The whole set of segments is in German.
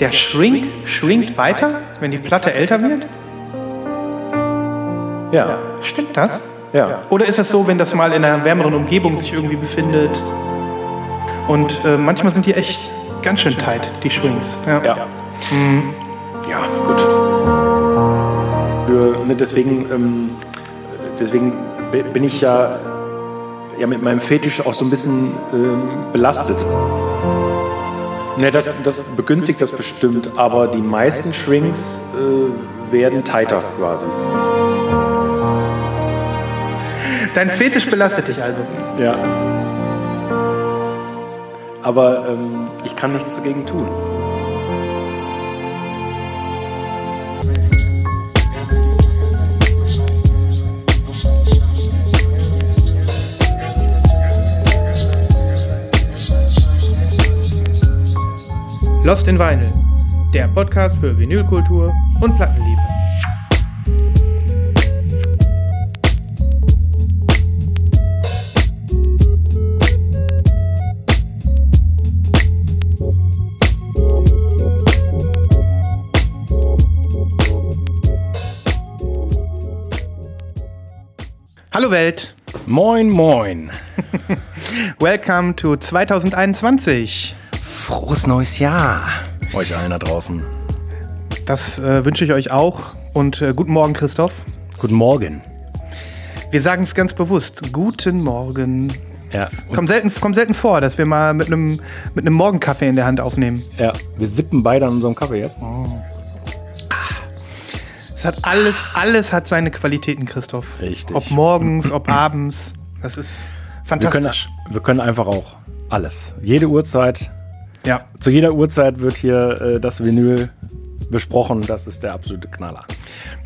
der Shrink schwingt weiter, wenn die Platte älter wird? Ja. Stimmt das? Ja. Oder ist das so, wenn das mal in einer wärmeren Umgebung sich irgendwie befindet? Und äh, manchmal sind die echt ganz schön tight, die Shrinks. Ja. Ja. Ja, gut. Für, ne, deswegen, ähm, deswegen bi- bin ich ja, ja mit meinem Fetisch auch so ein bisschen ähm, belastet. Ne, das, das begünstigt das bestimmt, aber die meisten Shrinks äh, werden tighter quasi. Dein Fetisch belastet dich also. Ja. Aber ähm, ich kann nichts dagegen tun. Lost in Vinyl, der Podcast für Vinylkultur und Plattenliebe. Hallo Welt, Moin, moin. welcome to 2021. Frohes neues Jahr. Euch allen da draußen. Das äh, wünsche ich euch auch und äh, guten Morgen Christoph. Guten Morgen. Wir sagen es ganz bewusst, guten Morgen. Ja, Kommt selten, kommt selten vor, dass wir mal mit einem mit einem Morgenkaffee in der Hand aufnehmen. ja, wir sippen beide an unserem Kaffee jetzt. Es hat alles, alles hat seine Qualitäten, Christoph. Richtig. Ob morgens, ob abends. Das ist Wir können, fantastisch. wir können einfach auch alles. Jede Uhrzeit, Ja. zu jeder Uhrzeit wird hier äh, das Vinyl besprochen. Das ist der absolute Knaller.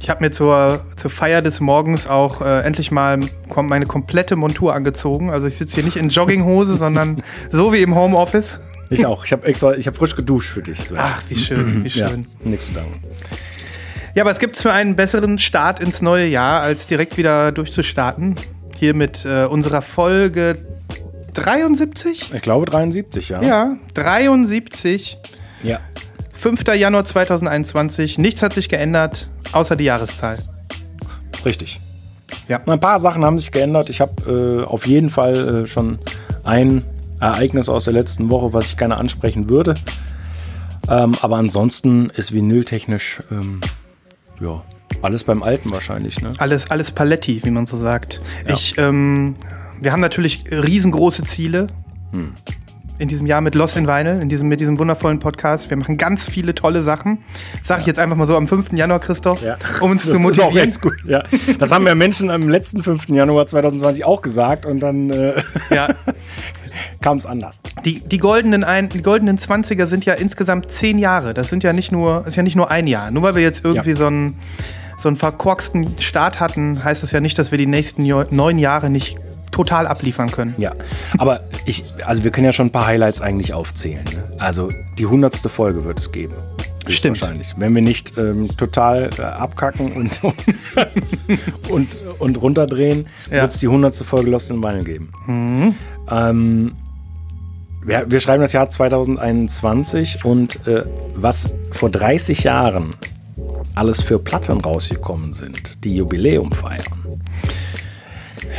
Ich habe mir zur, zur Feier des Morgens auch äh, endlich mal meine komplette Montur angezogen. Also ich sitze hier nicht in Jogginghose, sondern so wie im Homeoffice. Ich auch. Ich habe extra, ich habe frisch geduscht für dich. Sven. Ach, wie schön, wie ja, schön. nichts zu danken. Ja, aber es gibt für einen besseren Start ins neue Jahr, als direkt wieder durchzustarten. Hier mit äh, unserer Folge 73? Ich glaube 73, ja. Ja, 73. Ja. 5. Januar 2021. Nichts hat sich geändert, außer die Jahreszahl. Richtig. Ja. Ein paar Sachen haben sich geändert. Ich habe äh, auf jeden Fall äh, schon ein Ereignis aus der letzten Woche, was ich gerne ansprechen würde. Ähm, aber ansonsten ist vinyltechnisch ähm, ja, alles beim Alten wahrscheinlich. Ne? Alles, alles Paletti, wie man so sagt. Ja. Ich, ähm, wir haben natürlich riesengroße Ziele Hm. in diesem Jahr mit Lost in Vinyl, in diesem, mit diesem wundervollen Podcast. Wir machen ganz viele tolle Sachen. Sag ich jetzt einfach mal so am 5. Januar, Christoph, um uns das zu Ist auch motivieren. gut. Ja. Das haben ja Menschen am letzten 5. Januar 2020 auch gesagt und dann äh, Ja. kam es anders. Die, die, goldenen ein, die goldenen 20er sind ja insgesamt zehn Jahre. Das sind ja nicht nur, ist ja nicht nur ein Jahr. Nur weil wir jetzt irgendwie Ja. so einen so einen verkorksten Start hatten, heißt das ja nicht, dass wir die nächsten neun Jahre nicht total abliefern können. Ja, aber ich, also wir können ja schon ein paar Highlights eigentlich aufzählen. Ne? Also die hundertste Folge wird es geben. Stimmt. Wahrscheinlich. Wenn wir nicht ähm, total äh, abkacken und, und, und runterdrehen, Ja. wird es die hundertste Folge Lost in Vinyl geben. Ähm, wir, wir schreiben das Jahr 2021 und äh, was vor 30 Jahren alles für Platten rausgekommen sind, die Jubiläum feiern,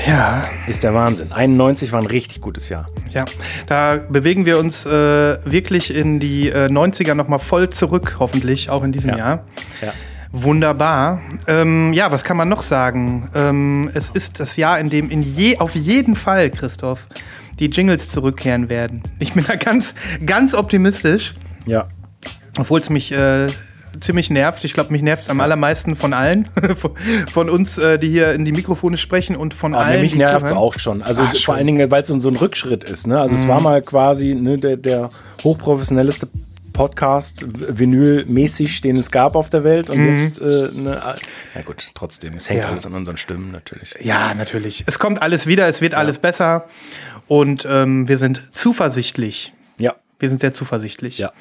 Ja, ist der Wahnsinn. 91 war ein richtig gutes Jahr. ja. Da bewegen wir uns äh, wirklich in die äh, 90er nochmal voll zurück, hoffentlich, auch in diesem Ja. Jahr. Ja. Wunderbar. Ähm, ja, was kann man noch sagen? Ähm, es ist das Jahr, in dem in je, auf jeden Fall, Christoph, die Jingles zurückkehren werden. Ich bin da ganz, ganz optimistisch, Ja. obwohl es mich äh, ziemlich nervt. Ich glaube, mich nervt es am allermeisten von allen, von, uns, äh, die hier in die Mikrofone sprechen und von Aber allen. mich nervt es auch schon. Also Ach, vor schon. allen Dingen, weil es so, so ein Rückschritt ist. Ne? Also es war mal quasi ne, der, der hochprofessionellste Podcast vinylmäßig, den es gab auf der Welt. Und jetzt, äh, ne, ja gut, trotzdem, es hängt Ja. alles an unseren Stimmen natürlich. Ja, natürlich. Es kommt alles wieder, es wird alles besser und ähm, wir sind zuversichtlich. Ja, Wir sind sehr zuversichtlich. ja.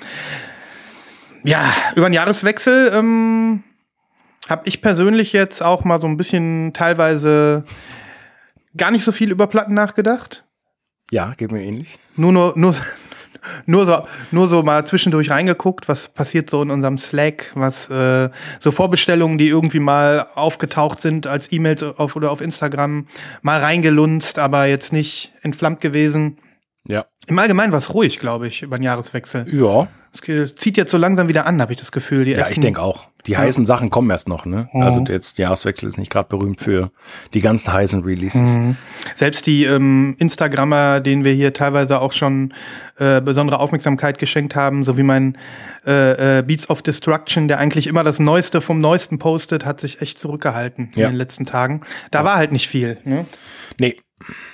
Ja, über den Jahreswechsel ähm, habe ich persönlich jetzt auch mal so ein bisschen teilweise gar nicht so viel über Platten nachgedacht. Ja, geht mir ähnlich. Nur, nur, nur, nur so, nur so mal zwischendurch reingeguckt, was passiert so in unserem Slack, was äh, so Vorbestellungen, die irgendwie mal aufgetaucht sind als E-Mails auf oder auf Instagram, mal reingelunzt, aber jetzt nicht entflammt gewesen. Ja. Im Allgemeinen war es ruhig, glaube ich, über den Jahreswechsel. Ja. Es zieht jetzt so langsam wieder an, habe ich das Gefühl. Die Ja, ich denke auch. Die Ja. heißen Sachen kommen erst noch, ne? Mhm. Also jetzt Jahreswechsel ist nicht gerade berühmt für die ganzen heißen Releases. Mhm. Selbst die ähm, Instagrammer, denen wir hier teilweise auch schon äh, besondere Aufmerksamkeit geschenkt haben, so wie mein äh, äh, Beats of Destruction, der eigentlich immer das Neueste vom Neuesten postet, hat sich echt zurückgehalten Ja. in den letzten Tagen. Da war halt nicht viel. Ne? Nee,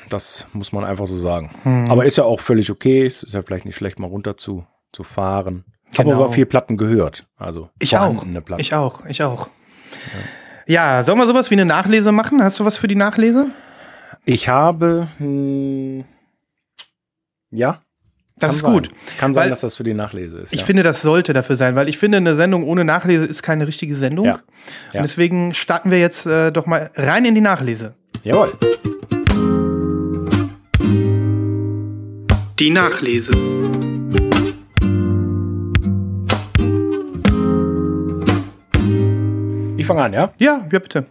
das muss man einfach so sagen. Mhm. Aber ist ja auch völlig okay. Es ist ja vielleicht nicht schlecht, mal runter zu, zu fahren. Genau. Habe aber viel Platten gehört. Also Ich auch. Platten. Ich auch. Ich auch. Ja, sollen wir sowas wie eine Nachlese machen? Hast du was für die Nachlese? Ich habe. Hm, ja. Das kann ist sein. gut. Kann sein, Weil- dass das für die Nachlese ist. Ich ja. finde, das sollte dafür sein, weil ich finde, eine Sendung ohne Nachlese ist keine richtige Sendung. Ja. Und Ja. deswegen starten wir jetzt äh, doch mal rein in die Nachlese. Jawohl. Die Nachlese. Fange an, ja? Ja, ja, bitte.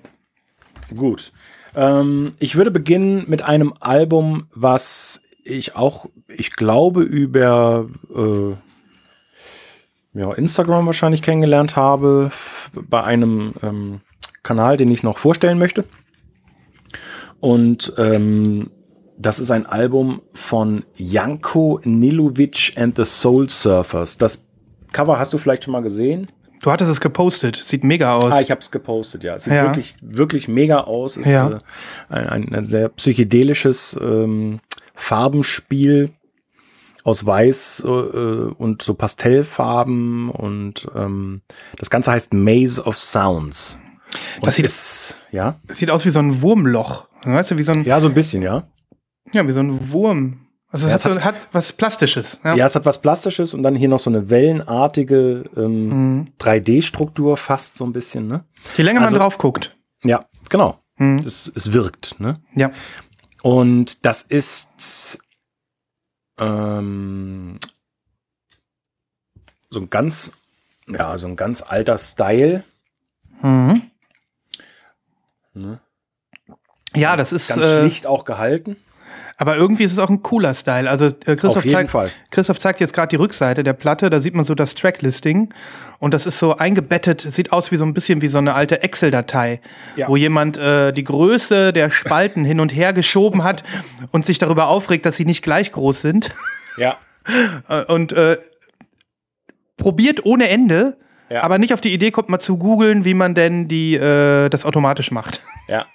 Gut. Ähm, ich würde beginnen mit einem Album, was ich auch, ich glaube, über äh, ja, Instagram wahrscheinlich kennengelernt habe, bei einem ähm, Kanal, den ich noch vorstellen möchte. Und ähm, das ist ein Album von Janko Nilovic and the Soul Surfers. Das Cover hast du vielleicht schon mal gesehen. Du hattest es gepostet. Sieht mega aus. Ah, ich habe es gepostet, ja. Es sieht Ja. wirklich, wirklich mega aus. Es ist Ja. äh, ein, ein, ein sehr psychedelisches ähm, Farbenspiel aus Weiß äh, und so Pastellfarben und ähm, das Ganze heißt Maze of Sounds. Und Das sieht- ist, ja, Sieht aus wie so ein Wurmloch. Weißt du, wie so ein, ja, ja, so ein bisschen, ja. wie so ein Wurm. Also Ja, es hat, so, hat was Plastisches. Ja. Ja, es hat was Plastisches und dann hier noch so eine wellenartige ähm, Mhm. 3D-Struktur fast so ein bisschen, ne? Je länger Also- man drauf guckt. Ja, genau. Mhm. Es, es wirkt, ne? Ja. Und das ist ähm, so ein ganz, ja, so ein ganz alter Style. Mhm. Ne? Ja, das ist. Ganz Äh, schlicht auch gehalten. Aber irgendwie ist es auch ein cooler Style. Also äh, Christoph, zeigt. Christoph zeigt jetzt gerade die Rückseite der Platte. Da sieht man so das Tracklisting. Und das ist so eingebettet. Sieht aus wie so ein bisschen wie so eine alte Excel-Datei, Ja. wo jemand äh, die Größe der Spalten hin und her geschoben hat und sich darüber aufregt, dass sie nicht gleich groß sind. Ja. Äh, und äh, probiert ohne Ende, Ja. aber nicht auf die Idee kommt, mal zu googeln, wie man denn die, äh, das automatisch macht. Ja.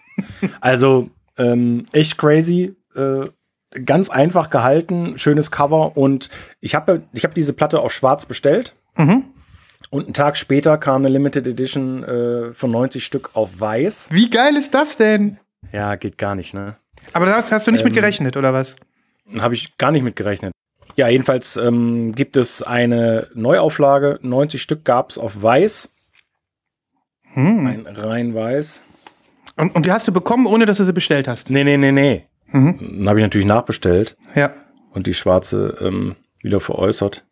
Also ähm, echt crazy. Äh, ganz einfach gehalten, schönes Cover und ich habe ich hab diese Platte auf Schwarz bestellt. Mhm. Und einen Tag später kam eine Limited Edition äh, von 90 Stück auf Weiß. Wie geil ist das denn? Ja, geht gar nicht, ne? Aber da hast, du nicht mit Ähm, gerechnet, oder was? Habe ich gar nicht mit gerechnet. Ja, jedenfalls ähm, gibt es eine Neuauflage. 90 Stück gab es auf Weiß. Hm. Ein rein Weiß. Und, und die hast du bekommen, ohne dass du sie bestellt hast. Nee, nee, nee, nee. Mhm. Dann habe ich natürlich nachbestellt Ja. und die schwarze ähm, wieder veräußert.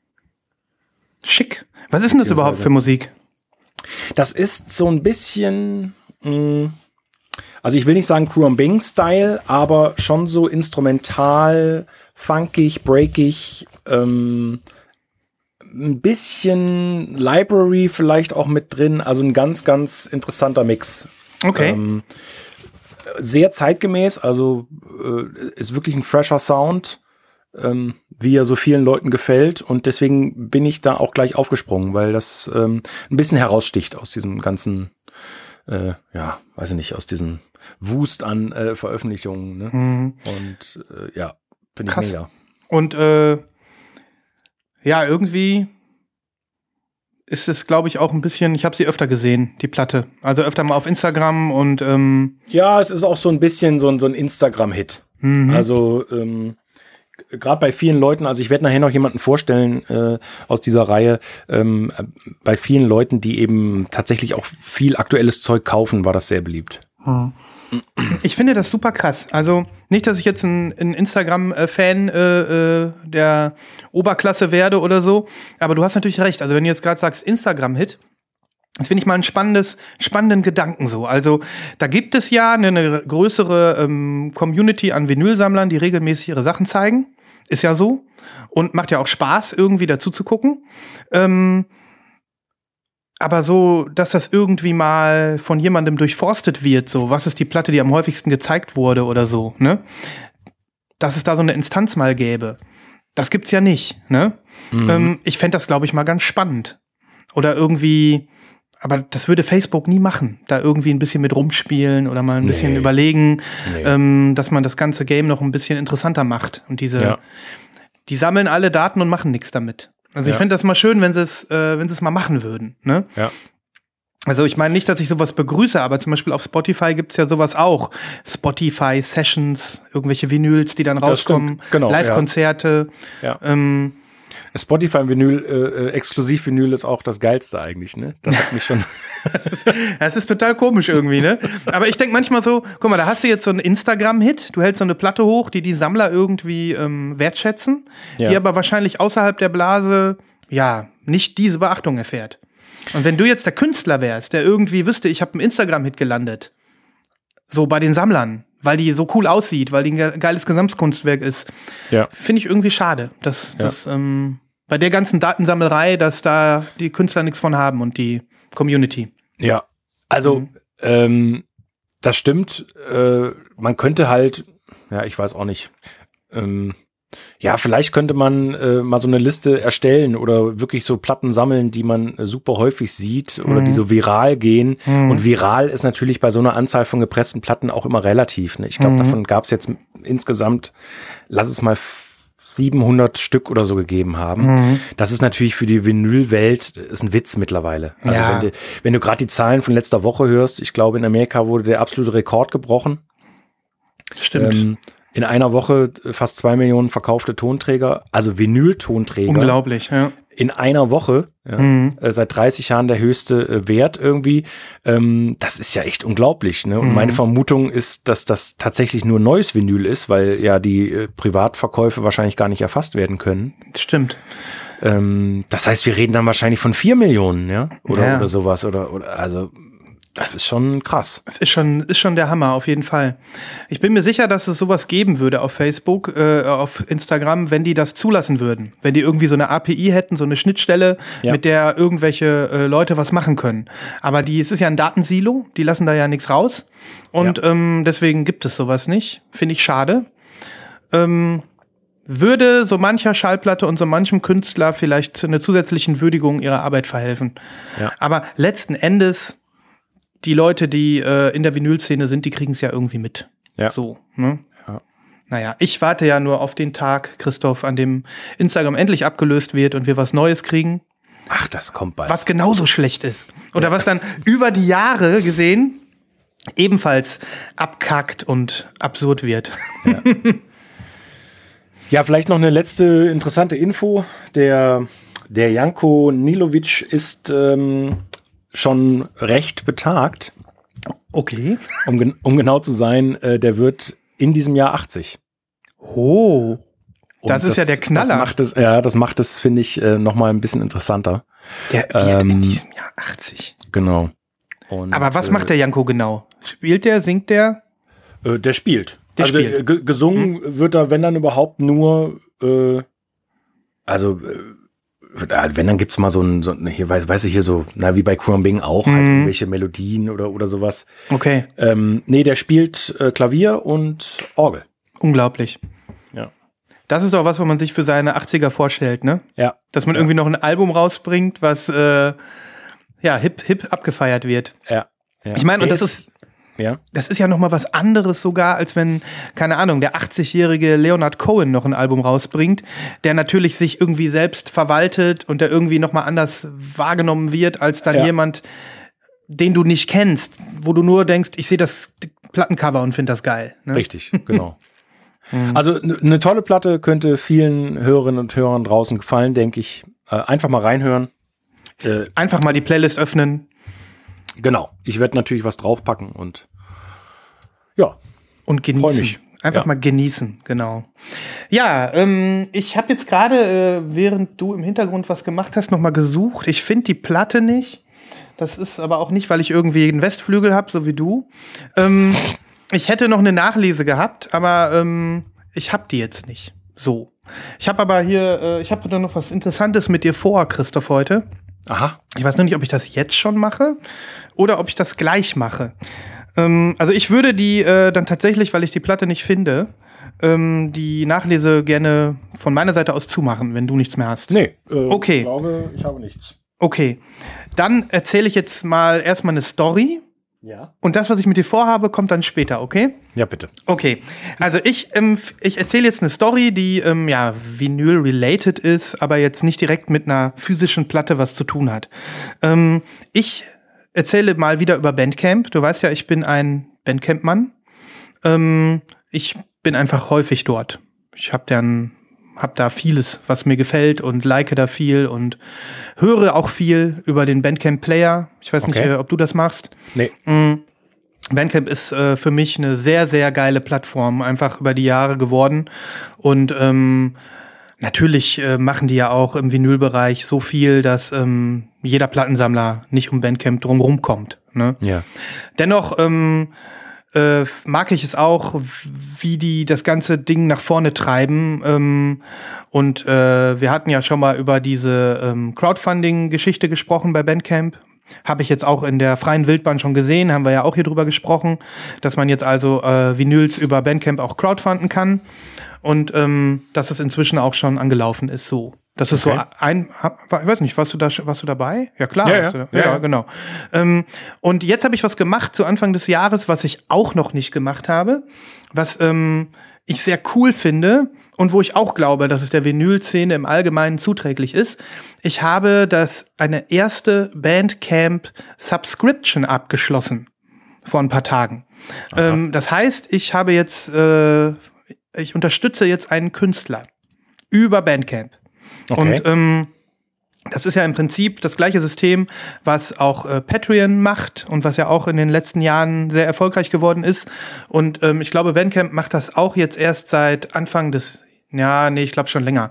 Schick. Was ist denn das überhaupt für Musik? Das ist so ein bisschen, mh, also ich will nicht sagen Kuram Bing Style, aber schon so instrumental, funkig, breakig, ähm, ein bisschen Library vielleicht auch mit drin, also ein ganz, ganz interessanter Mix. Okay. Ähm, sehr zeitgemäß, also äh, ist wirklich ein fresher Sound, ähm, wie er so vielen Leuten gefällt. Und deswegen bin ich da auch gleich aufgesprungen, weil das ähm, ein bisschen heraussticht aus diesem ganzen, äh, ja, weiß ich nicht, aus diesem Wust an äh, Veröffentlichungen. Ne? Mhm. Und äh, ja, finde ich Krass. mega. Und äh, ja, irgendwie ist es, glaube ich, auch ein bisschen, ich habe sie öfter gesehen, die Platte. Also öfter mal auf Instagram und ähm, Ja, es ist auch so ein bisschen so ein, so ein Instagram-Hit. mhm. Also ähm, gerade bei vielen Leuten, also ich werde nachher noch jemanden vorstellen äh, aus dieser Reihe, ähm, bei vielen Leuten, die eben tatsächlich auch viel aktuelles Zeug kaufen, war das sehr beliebt. Ich finde das super krass. Also nicht, dass ich jetzt ein, ein Instagram-Fan äh, äh, der Oberklasse werde oder so, aber du hast natürlich recht. Also wenn du jetzt gerade sagst Instagram-Hit, das finde ich mal einen spannendes, spannenden Gedanken so. Also da gibt es ja eine, eine größere ähm, Community an Vinylsammlern, die regelmäßig ihre Sachen zeigen. Ist ja so. Und macht ja auch Spaß, irgendwie dazu zu gucken. Ähm, aber so, dass das irgendwie mal von jemandem durchforstet wird, so, was ist die Platte, die am häufigsten gezeigt wurde oder so, ne? Dass es da so eine Instanz mal gäbe. Das gibt's ja nicht, ne? Mhm. Ähm, ich fände das, glaube ich, mal ganz spannend. Oder irgendwie, aber das würde Facebook nie machen, da irgendwie ein bisschen mit rumspielen oder mal ein nee. bisschen überlegen, nee. ähm, dass man das ganze Game noch ein bisschen interessanter macht. Und diese, ja. die sammeln alle Daten und machen nichts damit. Also ja. ich fände das mal schön, wenn sie es, äh, wenn sie es mal machen würden. Ne? Ja. Also ich meine nicht, dass ich sowas begrüße, aber zum Beispiel auf Spotify gibt's ja sowas auch. Spotify Sessions, irgendwelche Vinyls, die dann rauskommen, genau, Live-Konzerte. Ja. Ähm, Spotify-Vinyl, äh, äh, Exklusiv-Vinyl ist auch das Geilste eigentlich, ne? Das hat mich schon. das ist total komisch irgendwie, ne? Aber ich denke manchmal so, guck mal, da hast du jetzt so einen Instagram-Hit, du hältst so eine Platte hoch, die die Sammler irgendwie ähm, wertschätzen, ja. die aber wahrscheinlich außerhalb der Blase, ja, nicht diese Beachtung erfährt. Und wenn du jetzt der Künstler wärst, der irgendwie wüsste, ich habe einen Instagram-Hit gelandet, so bei den Sammlern, weil die so cool aussieht, weil die ein geiles Gesamtkunstwerk ist. Ja. Finde ich irgendwie schade, dass, ja. dass ähm, bei der ganzen Datensammelei, dass da die Künstler nichts von haben und die Community. Ja, also mhm. ähm, das stimmt. Äh, man könnte halt, ja, ich weiß auch nicht. Ähm, ja, vielleicht könnte man äh, mal so eine Liste erstellen oder wirklich so Platten sammeln, die man äh, super häufig sieht oder mhm. die so viral gehen. Mhm. Und viral ist natürlich bei so einer Anzahl von gepressten Platten auch immer relativ. Ne? Ich glaube, mhm. davon gab es jetzt insgesamt, lass es mal 700 Stück oder so gegeben haben. Mhm. Das ist natürlich für die Vinylwelt ist ein Witz mittlerweile. Also ja. wenn du, wenn du gerade die Zahlen von letzter Woche hörst, ich glaube in Amerika wurde der absolute Rekord gebrochen. Stimmt. Ähm, in einer Woche fast zwei Millionen verkaufte Tonträger, also Vinyl-Tonträger. Unglaublich, ja. In einer Woche, ja, mhm. äh, seit 30 Jahren der höchste äh, Wert irgendwie. Ähm, das ist ja echt unglaublich. Ne? Und mhm. meine Vermutung ist, dass das tatsächlich nur neues Vinyl ist, weil ja die äh, Privatverkäufe wahrscheinlich gar nicht erfasst werden können. Stimmt. Ähm, das heißt, wir reden dann wahrscheinlich von vier Millionen, ja? Oder, ja. oder sowas. Oder, oder also das ist schon krass. Das ist schon, ist schon der Hammer, auf jeden Fall. Ich bin mir sicher, dass es sowas geben würde auf Facebook, äh, auf Instagram, wenn die das zulassen würden. Wenn die irgendwie so eine API hätten, so eine Schnittstelle, ja. mit der irgendwelche äh, Leute was machen können. Aber die, es ist ja ein Datensilo, die lassen da ja nichts raus. Und ja. ähm, deswegen gibt es sowas nicht. Finde ich schade. Ähm, würde so mancher Schallplatte und so manchem Künstler vielleicht eine zusätzlichen Würdigung ihrer Arbeit verhelfen. Ja. Aber letzten Endes die Leute, die äh, in der Vinylszene sind, die kriegen es ja irgendwie mit. Ja. So, ne? Ja. Naja, ich warte ja nur auf den Tag, Christoph, an dem Instagram endlich abgelöst wird und wir was Neues kriegen. Ach, das kommt bald. Was genauso schlecht ist. Oder ja. was dann über die Jahre gesehen ebenfalls abkackt und absurd wird. Ja. ja, vielleicht noch eine letzte interessante Info. Der, der Janko Nilovic ist ähm, schon recht betagt. Okay. Um, um genau zu sein, äh, der wird in diesem Jahr 80. Oh. Das ist das, ja der Knaller. Das macht es, ja, das macht es, finde ich, äh, noch mal ein bisschen interessanter. Der wird ähm, in diesem Jahr 80. Genau. Und, Aber was äh, macht der Janko genau? Spielt der, singt der? Äh, der spielt. Der also spielt. Der, gesungen hm. wird er, wenn dann überhaupt nur, äh, also äh, wenn, dann gibt's mal so ein, so, hier, weiß, weiß ich hier so, na, wie bei Crumbing auch, halt mhm. halt irgendwelche Melodien oder, oder sowas. Okay. Ähm, nee, der spielt äh, Klavier und Orgel. Unglaublich. Ja. Das ist auch was, was man sich für seine 80er vorstellt, ne? Ja. Dass man ja. irgendwie noch ein Album rausbringt, was, äh, ja, hip, hip abgefeiert wird. Ja. ja. Ich meine, und das ist, ja. Das ist ja noch mal was anderes sogar, als wenn, keine Ahnung, der 80-jährige Leonard Cohen noch ein Album rausbringt, der natürlich sich irgendwie selbst verwaltet und der irgendwie noch mal anders wahrgenommen wird, als dann ja. jemand, den du nicht kennst, wo du nur denkst, ich sehe das Plattencover und finde das geil. Ne? Richtig, genau. Mhm. also eine tolle Platte könnte vielen Hörerinnen und Hörern draußen gefallen, denke ich. Äh, einfach mal reinhören. Äh, einfach mal die Playlist öffnen, Genau. Ich werde natürlich was draufpacken und Ja. Und genießen. Einfach Ja. mal genießen, genau. Ja, ähm, ich habe jetzt gerade, äh, während du im Hintergrund was gemacht hast, noch mal gesucht. Ich finde die Platte nicht. Das ist aber auch nicht, weil ich irgendwie einen Westflügel habe, so wie du. Ähm, ich hätte noch eine Nachlese gehabt, aber ähm, ich habe die jetzt nicht. So. Ich habe aber hier, äh, ich habe da noch was Interessantes mit dir vor, Christoph, heute. Aha. Ich weiß nur nicht, ob ich das jetzt schon mache oder ob ich das gleich mache. Ähm, also ich würde die äh, dann tatsächlich, weil ich die Platte nicht finde, ähm, die Nachlese gerne von meiner Seite aus zumachen, wenn du nichts mehr hast. Nee. Äh, Okay. Ich glaube, ich habe nichts. Okay, dann erzähle ich jetzt mal erstmal eine Story Ja. und das, was ich mit dir vorhabe, kommt dann später, okay? Ja, bitte. Okay, also ich, ähm, ich erzähle jetzt eine Story, die ähm, ja Vinyl-related ist, aber jetzt nicht direkt mit einer physischen Platte was zu tun hat. Ähm, ich erzähle mal wieder über Bandcamp. Du weißt ja, ich bin ein Bandcamp-Mann. Ähm, ich bin einfach häufig dort. Ich habe dann hab da vieles, was mir gefällt und like da viel und höre auch viel über den Bandcamp Player. Ich weiß nicht, Okay. äh, ob du das machst. Nee. Bandcamp ist äh, für mich eine sehr, sehr geile Plattform, einfach über die Jahre geworden. Und ähm, natürlich äh, machen die ja auch im Vinylbereich so viel, dass ähm, jeder Plattensammler nicht um Bandcamp drumherum kommt. Ne? Ja. Dennoch ähm, äh, mag ich es auch, wie die das ganze Ding nach vorne treiben. Ähm, und äh, wir hatten ja schon mal über diese ähm, Crowdfunding-Geschichte gesprochen bei Bandcamp. Habe ich jetzt auch in der freien Wildbahn schon gesehen, haben wir ja auch hier drüber gesprochen, dass man jetzt also äh, Vinyls über Bandcamp auch crowdfunden kann. Und ähm, dass es inzwischen auch schon angelaufen ist, so. Das ist Okay. so ein, ich weiß nicht, warst du da, warst du dabei? Ja klar, Ja, ja. du da. Ja, ja, genau. Ähm, und jetzt habe ich was gemacht zu Anfang des Jahres, was ich auch noch nicht gemacht habe, was ähm, ich sehr cool finde und wo ich auch glaube, dass es der Vinyl-Szene im Allgemeinen zuträglich ist. Ich habe das eine erste Bandcamp Subscription abgeschlossen vor ein paar Tagen. Ähm, das heißt, ich habe jetzt, äh, ich unterstütze jetzt einen Künstler über Bandcamp. Okay. Und ähm, das ist ja im Prinzip das gleiche System, was auch äh, Patreon macht und was ja auch in den letzten Jahren sehr erfolgreich geworden ist. Und ähm, ich glaube, Bandcamp macht das auch jetzt erst seit Anfang des, ja, nee, ich glaube schon länger.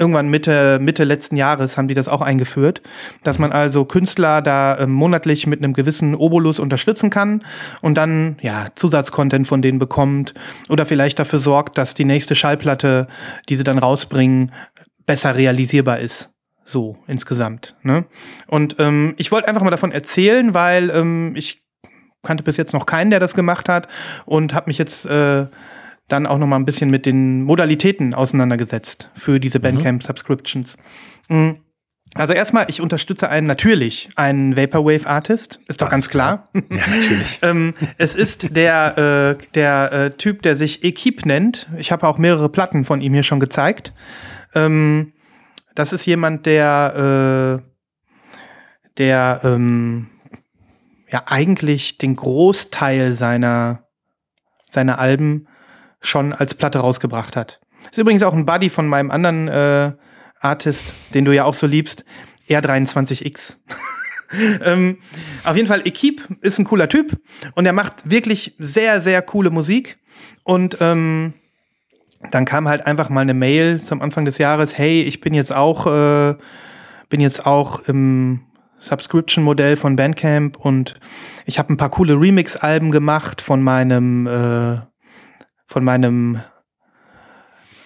Irgendwann Mitte, Mitte letzten Jahres haben die das auch eingeführt, dass man also Künstler da ähm, monatlich mit einem gewissen Obolus unterstützen kann und dann ja Zusatzcontent von denen bekommt oder vielleicht dafür sorgt, dass die nächste Schallplatte, die sie dann rausbringen, besser realisierbar ist. So insgesamt. Ne? Und ähm, ich wollte einfach mal davon erzählen, weil ähm, ich kannte bis jetzt noch keinen, der das gemacht hat und habe mich jetzt äh, dann auch noch mal ein bisschen mit den Modalitäten auseinandergesetzt für diese Bandcamp-Subscriptions. Mhm. Also erstmal, ich unterstütze einen natürlich einen Vaporwave-Artist, ist doch Das ganz ist klar. Ja, natürlich. ähm, es ist der, äh, der äh, Typ, der sich Equipe nennt. Ich habe auch mehrere Platten von ihm hier schon gezeigt. Ähm, das ist jemand, der, äh, der ähm, ja eigentlich den Großteil seiner, seiner Alben schon als Platte rausgebracht hat. Ist übrigens auch ein Buddy von meinem anderen äh, Artist, den du ja auch so liebst, R23X. ähm, auf jeden Fall, Equipe ist ein cooler Typ und er macht wirklich sehr, sehr coole Musik. Und ähm, dann kam halt einfach mal eine Mail zum Anfang des Jahres, hey, ich bin jetzt auch, äh, bin jetzt auch im Subscription-Modell von Bandcamp und ich habe ein paar coole Remix-Alben gemacht von meinem, äh, von meinem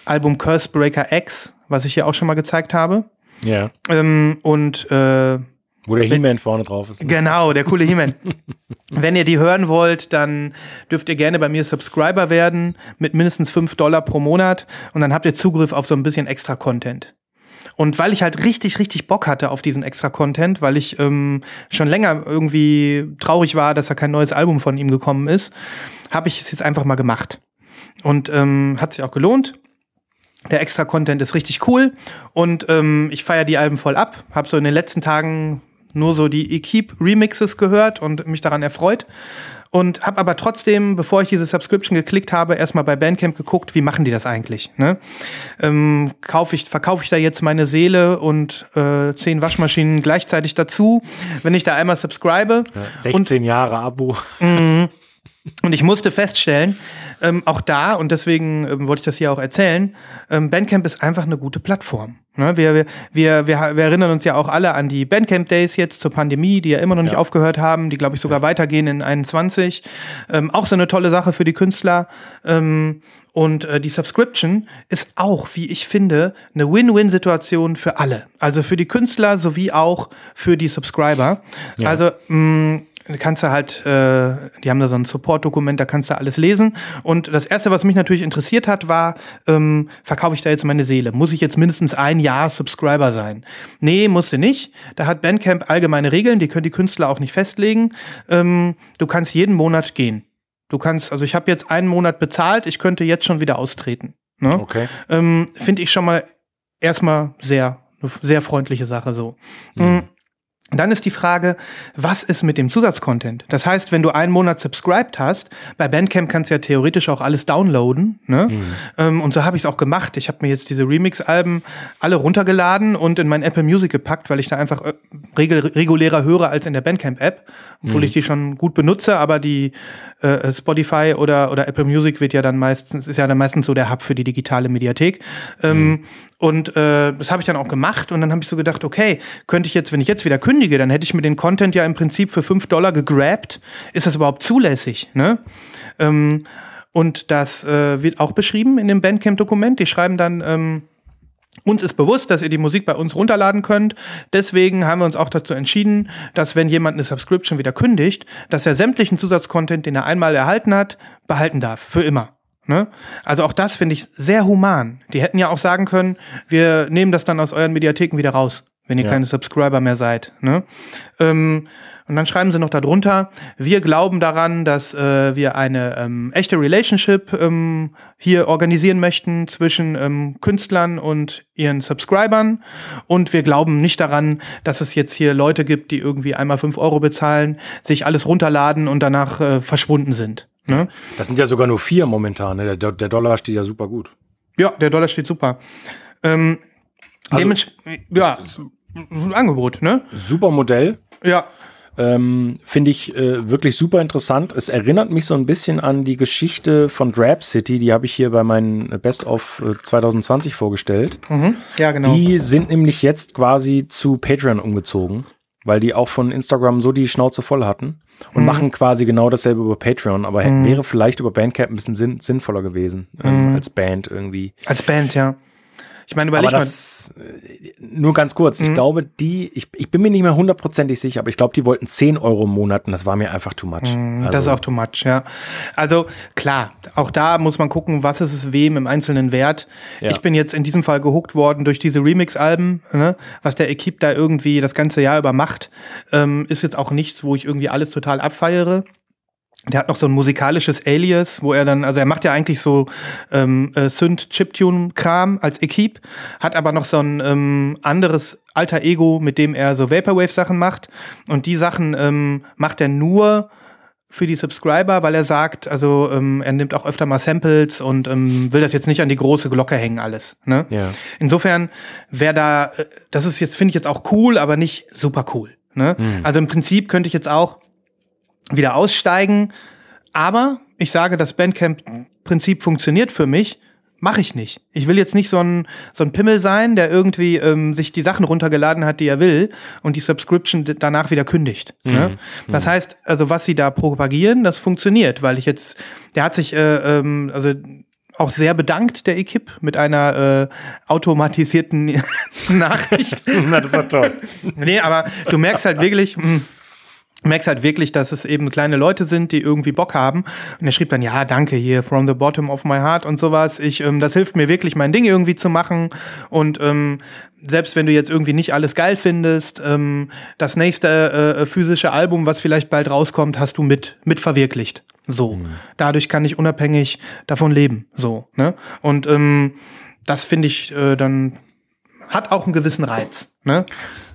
Album Curse Breaker X, was ich hier auch schon mal gezeigt habe. Ja. Ähm, und äh, Wo der He-Man vorne drauf ist. ne? Genau, der coole He-Man. Wenn ihr die hören wollt, dann dürft ihr gerne bei mir Subscriber werden mit mindestens 5 Dollar pro Monat und dann habt ihr Zugriff auf so ein bisschen extra Content. Und weil ich halt richtig, richtig Bock hatte auf diesen extra Content, weil ich ähm, schon länger irgendwie traurig war, dass da kein neues Album von ihm gekommen ist, habe ich es jetzt einfach mal gemacht. Und ähm, hat sich auch gelohnt. Der extra Content ist richtig cool und ähm, ich feiere die Alben voll ab. Habe so in den letzten Tagen nur so die Equipe Remixes gehört und mich daran erfreut. Und habe aber trotzdem, bevor ich diese Subscription geklickt habe, erstmal bei Bandcamp geguckt, wie machen die das eigentlich? Ne? Ähm, kauf ich, verkaufe ich da jetzt meine Seele und äh, zehn Waschmaschinen gleichzeitig dazu, wenn ich da einmal subscribe? 16 Jahre Abo. Und ich musste feststellen, ähm, auch da, und deswegen ähm, wollte ich das hier auch erzählen, ähm, Bandcamp ist einfach eine gute Plattform. Ne? Wir, wir, wir, wir, erinnern uns ja auch alle an die Bandcamp Days jetzt zur Pandemie, die ja immer noch nicht ja. aufgehört haben, die, glaube ich, sogar ja. weitergehen in 21. Ähm, auch so eine tolle Sache für die Künstler. Ähm, und äh, die Subscription ist auch, wie ich finde, eine Win-Win-Situation für alle. Also für die Künstler sowie auch für die Subscriber. Ja. Also mh, kannst du halt, äh, die haben da so ein Support-Dokument, da kannst du alles lesen. Und das Erste, was mich natürlich interessiert hat, war, ähm, verkaufe ich da jetzt meine Seele? Muss ich jetzt mindestens ein Jahr Subscriber sein? Nee, musste nicht. Da hat Bandcamp allgemeine Regeln, die können die Künstler auch nicht festlegen. Ähm, du kannst jeden Monat gehen. Du kannst, also ich habe jetzt einen Monat bezahlt, ich könnte jetzt schon wieder austreten. Ne? Okay. Ähm, Finde ich schon mal erstmal sehr, sehr freundliche Sache so. Mhm. Dann ist die Frage, was ist mit dem Zusatzcontent? Das heißt, wenn du einen Monat subscribed hast, bei Bandcamp kannst du ja theoretisch auch alles downloaden. Ne? Mhm. Ähm, und so habe ich es auch gemacht. Ich habe mir jetzt diese Remix-Alben alle runtergeladen und in mein Apple Music gepackt, weil ich da einfach äh, regul regulärer höre als in der Bandcamp-App, obwohl mhm. ich die schon gut benutze, aber die äh, Spotify oder, oder Apple Music wird ja dann meistens, ist ja dann meistens so der Hub für die digitale Mediathek. Ähm, mhm. Und äh, das habe ich dann auch gemacht und dann habe ich so gedacht, okay, könnte ich jetzt, wenn ich jetzt wieder kündige, dann hätte ich mir den Content ja im Prinzip für 5 Dollar gegrabt. Ist das überhaupt zulässig? Ne? Ähm, und das äh, wird auch beschrieben in dem Bandcamp-Dokument. Die schreiben dann, ähm, uns ist bewusst, dass ihr die Musik bei uns runterladen könnt. Deswegen haben wir uns auch dazu entschieden, dass wenn jemand eine Subscription wieder kündigt, dass er sämtlichen Zusatzcontent, den er einmal erhalten hat, behalten darf. Für immer. Ne? Also auch das finde ich sehr human. Die hätten ja auch sagen können, wir nehmen das dann aus euren Mediatheken wieder raus, wenn ihr ja. keine Subscriber mehr seid. Ne? Ähm, und dann schreiben sie noch darunter, wir glauben daran, dass äh, wir eine ähm, echte Relationship ähm, hier organisieren möchten zwischen ähm, Künstlern und ihren Subscribern. Und wir glauben nicht daran, dass es jetzt hier Leute gibt, die irgendwie einmal fünf Euro bezahlen, sich alles runterladen und danach äh, verschwunden sind. Ne? Das sind ja sogar nur vier momentan. Ne? Der, der, Dollar steht ja super gut. Ja, der Dollar steht super. Ähm, also, ja, Angebot, ne? Super Modell. Ja. Ähm, Finde ich äh, wirklich super interessant. Es erinnert mich so ein bisschen an die Geschichte von Drab City, die habe ich hier bei meinen Best of 2020 äh, vorgestellt. Mhm. Ja, genau. Die sind nämlich jetzt quasi zu Patreon umgezogen, weil die auch von Instagram so die Schnauze voll hatten und mhm. machen quasi genau dasselbe über Patreon, aber mhm. wäre vielleicht über Bandcamp ein bisschen sinn sinnvoller gewesen, ähm, mhm. als Band irgendwie. Als Band, ja. Ich meine, überleg aber das, mal. Äh, nur ganz kurz, ich mhm. glaube, die, ich, ich bin mir nicht mehr hundertprozentig sicher, aber ich glaube, die wollten 10 Euro im Monat und das war mir einfach too much. Mhm, also. Das ist auch too much, ja. Also klar, auch da muss man gucken, was ist es wem im Einzelnen wert. Ja. Ich bin jetzt in diesem Fall gehuckt worden durch diese Remix-Alben, ne? was der Equipe da irgendwie das ganze Jahr über macht, ähm, ist jetzt auch nichts, wo ich irgendwie alles total abfeiere. Der hat noch so ein musikalisches Alias, wo er dann, also er macht ja eigentlich so ähm, äh, Synth-Chiptune-Kram als Equipe, hat aber noch so ein ähm, anderes alter Ego, mit dem er so Vaporwave-Sachen macht. Und die Sachen ähm, macht er nur für die Subscriber, weil er sagt, also ähm, er nimmt auch öfter mal Samples und ähm, will das jetzt nicht an die große Glocke hängen alles. Ne? Ja. Insofern wäre da, äh, das ist jetzt finde ich jetzt auch cool, aber nicht super cool. Ne? Mhm. Also im Prinzip könnte ich jetzt auch wieder aussteigen. Aber ich sage, das Bandcamp-Prinzip funktioniert für mich. Mache ich nicht. Ich will jetzt nicht so ein, so ein Pimmel sein, der irgendwie ähm, sich die Sachen runtergeladen hat, die er will und die Subscription danach wieder kündigt. Mhm. Ne? Das mhm. heißt, also was sie da propagieren, das funktioniert, weil ich jetzt, der hat sich, äh, ähm, also auch sehr bedankt, der Equipe, mit einer äh, automatisierten Nachricht. Na, das war toll. nee, aber du merkst halt wirklich, mh, hm, merkst halt wirklich, dass es eben kleine Leute sind, die irgendwie Bock haben. Und er schrieb dann, ja, danke hier, from the bottom of my heart und sowas. Ich, ähm, das hilft mir wirklich, mein Ding irgendwie zu machen. Und ähm, selbst wenn du jetzt irgendwie nicht alles geil findest, ähm, das nächste äh, physische Album, was vielleicht bald rauskommt, hast du mit, mit verwirklicht. So. Mhm. Dadurch kann ich unabhängig davon leben. So. Ne? Und ähm, das finde ich äh, dann hat auch einen gewissen Reiz. Ne?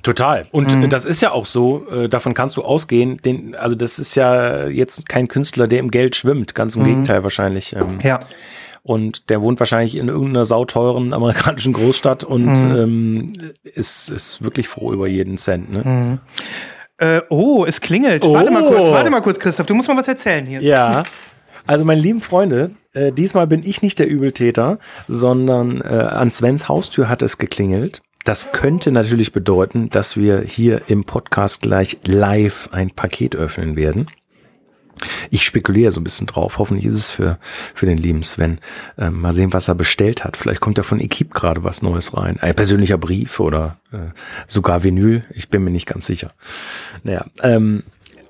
Total. Und mhm. das ist ja auch so, äh, davon kannst du ausgehen. Den, also das ist ja jetzt kein Künstler, der im Geld schwimmt. Ganz im mhm. Gegenteil wahrscheinlich. Ähm, ja. Und der wohnt wahrscheinlich in irgendeiner sauteuren amerikanischen Großstadt und mhm. ähm, ist, ist wirklich froh über jeden Cent. Ne? Mhm. Äh, oh, es klingelt. Oh. Warte mal kurz, warte mal kurz, Christoph. Du musst mal was erzählen hier. Ja. Also, meine lieben Freunde, äh, diesmal bin ich nicht der Übeltäter, sondern äh, an Svens Haustür hat es geklingelt. Das könnte natürlich bedeuten, dass wir hier im Podcast gleich live ein Paket öffnen werden. Ich spekuliere so ein bisschen drauf. Hoffentlich ist es für, für den lieben Sven. Ähm, mal sehen, was er bestellt hat. Vielleicht kommt ja von Equipe gerade was Neues rein. Ein persönlicher Brief oder äh, sogar Vinyl. Ich bin mir nicht ganz sicher. Naja, ähm,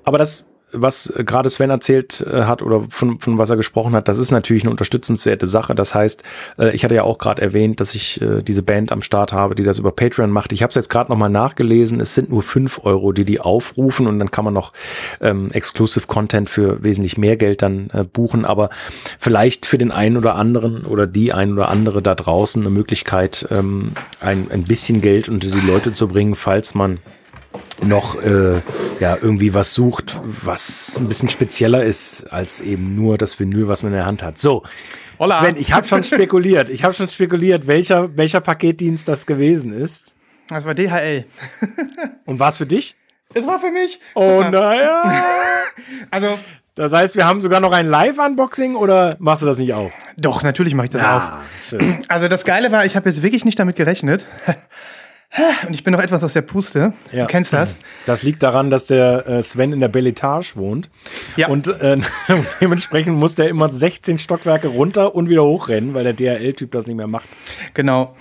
aber das was gerade Sven erzählt äh, hat oder von, von was er gesprochen hat, das ist natürlich eine unterstützenswerte Sache. Das heißt, äh, ich hatte ja auch gerade erwähnt, dass ich äh, diese Band am Start habe, die das über Patreon macht. Ich habe es jetzt gerade nochmal nachgelesen. Es sind nur fünf Euro, die die aufrufen und dann kann man noch ähm, Exclusive Content für wesentlich mehr Geld dann äh, buchen. Aber vielleicht für den einen oder anderen oder die ein oder andere da draußen eine Möglichkeit, ähm, ein, ein bisschen Geld unter die Leute zu bringen, falls man noch äh, ja irgendwie was sucht, was ein bisschen spezieller ist als eben nur das Vinyl, was man in der Hand hat. So, Hola. Sven, ich habe schon spekuliert. Ich habe schon spekuliert, welcher welcher Paketdienst das gewesen ist. Das war DHL. Und was für dich? Es war für mich. Oh naja. Also, Das heißt, wir haben sogar noch ein Live-Unboxing oder machst du das nicht auch? doch, natürlich mache ich das auf. schön. Also das Geile war, ich habe jetzt wirklich nicht damit gerechnet. Und ich bin noch etwas aus der Puste. Ja. Du kennst das. Das liegt daran, dass der äh, Sven in der Belletage wohnt. Ja. Und äh, dementsprechend muss der immer 16 Stockwerke runter und wieder hochrennen, weil der DHL-Typ das nicht mehr macht. Genau.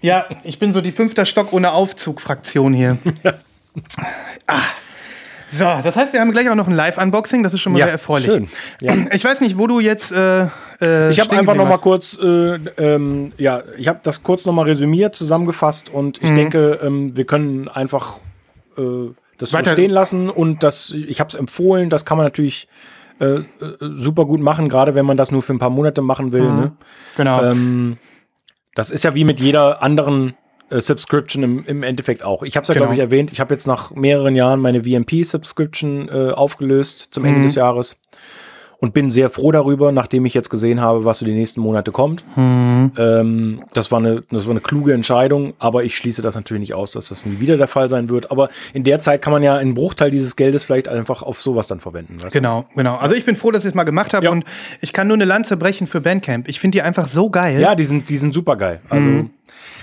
Ja, ich bin so die fünfter Stock ohne Aufzug-Fraktion hier. ah. So, das heißt, wir haben gleich auch noch ein Live-Unboxing. Das ist schon mal Ja, sehr erfreulich. schön. Ja. Ich weiß nicht, wo du jetzt. Äh, äh, Ich habe einfach noch mal kurz, äh, ähm, ja, ich habe das kurz noch mal resümiert, zusammengefasst und ich denke, ähm, wir können einfach äh, das so Weiter- stehen lassen und das, ich habe es empfohlen, das kann man natürlich äh, äh, super gut machen, gerade wenn man das nur für ein paar Monate machen will. Ne? Genau. Ähm, das ist ja wie mit jeder anderen äh, Subscription im, im Endeffekt auch. Ich habe es ja, Genau. glaube ich, erwähnt. Ich habe jetzt nach mehreren Jahren meine VMP-Subscription äh, aufgelöst zum Mhm. Ende des Jahres und bin sehr froh darüber, nachdem ich jetzt gesehen habe, was für die nächsten Monate kommt. Mhm. Ähm, das, war eine, das war eine kluge Entscheidung, aber ich schließe das natürlich nicht aus, dass das nie wieder der Fall sein wird. Aber in der Zeit kann man ja einen Bruchteil dieses Geldes vielleicht einfach auf sowas dann verwenden. Weißt du? Genau, genau. Also ich bin froh, dass ich es mal gemacht habe Ja. und ich kann nur eine Lanze brechen für Bandcamp. Ich finde die einfach so geil. Ja, die sind, die sind super geil. Also,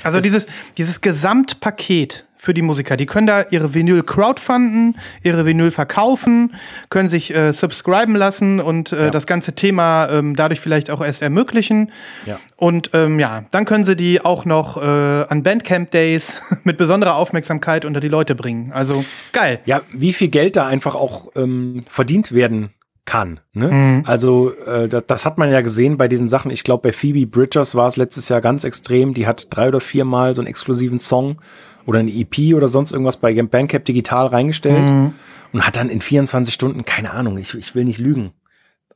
Also dieses, dieses Gesamtpaket für die Musiker, die können da ihre Vinyl crowdfunden, ihre Vinyl verkaufen, können sich äh, subscriben lassen und äh, das ganze Thema ähm, dadurch vielleicht auch erst ermöglichen. Ja. Und ähm, ja, dann können sie die auch noch äh, an Bandcamp Days mit besonderer Aufmerksamkeit unter die Leute bringen. Also geil. ja, wie viel Geld da einfach auch ähm, verdient werden kann. Ne? Mhm. Also äh, das, das hat man ja gesehen bei diesen Sachen. Ich glaube, bei Phoebe Bridgers war es letztes Jahr ganz extrem. Die hat drei oder viermal so einen exklusiven Song oder eine EP oder sonst irgendwas bei Bandcamp digital reingestellt Mhm. und hat dann in 24 Stunden, keine Ahnung, ich, ich will nicht lügen,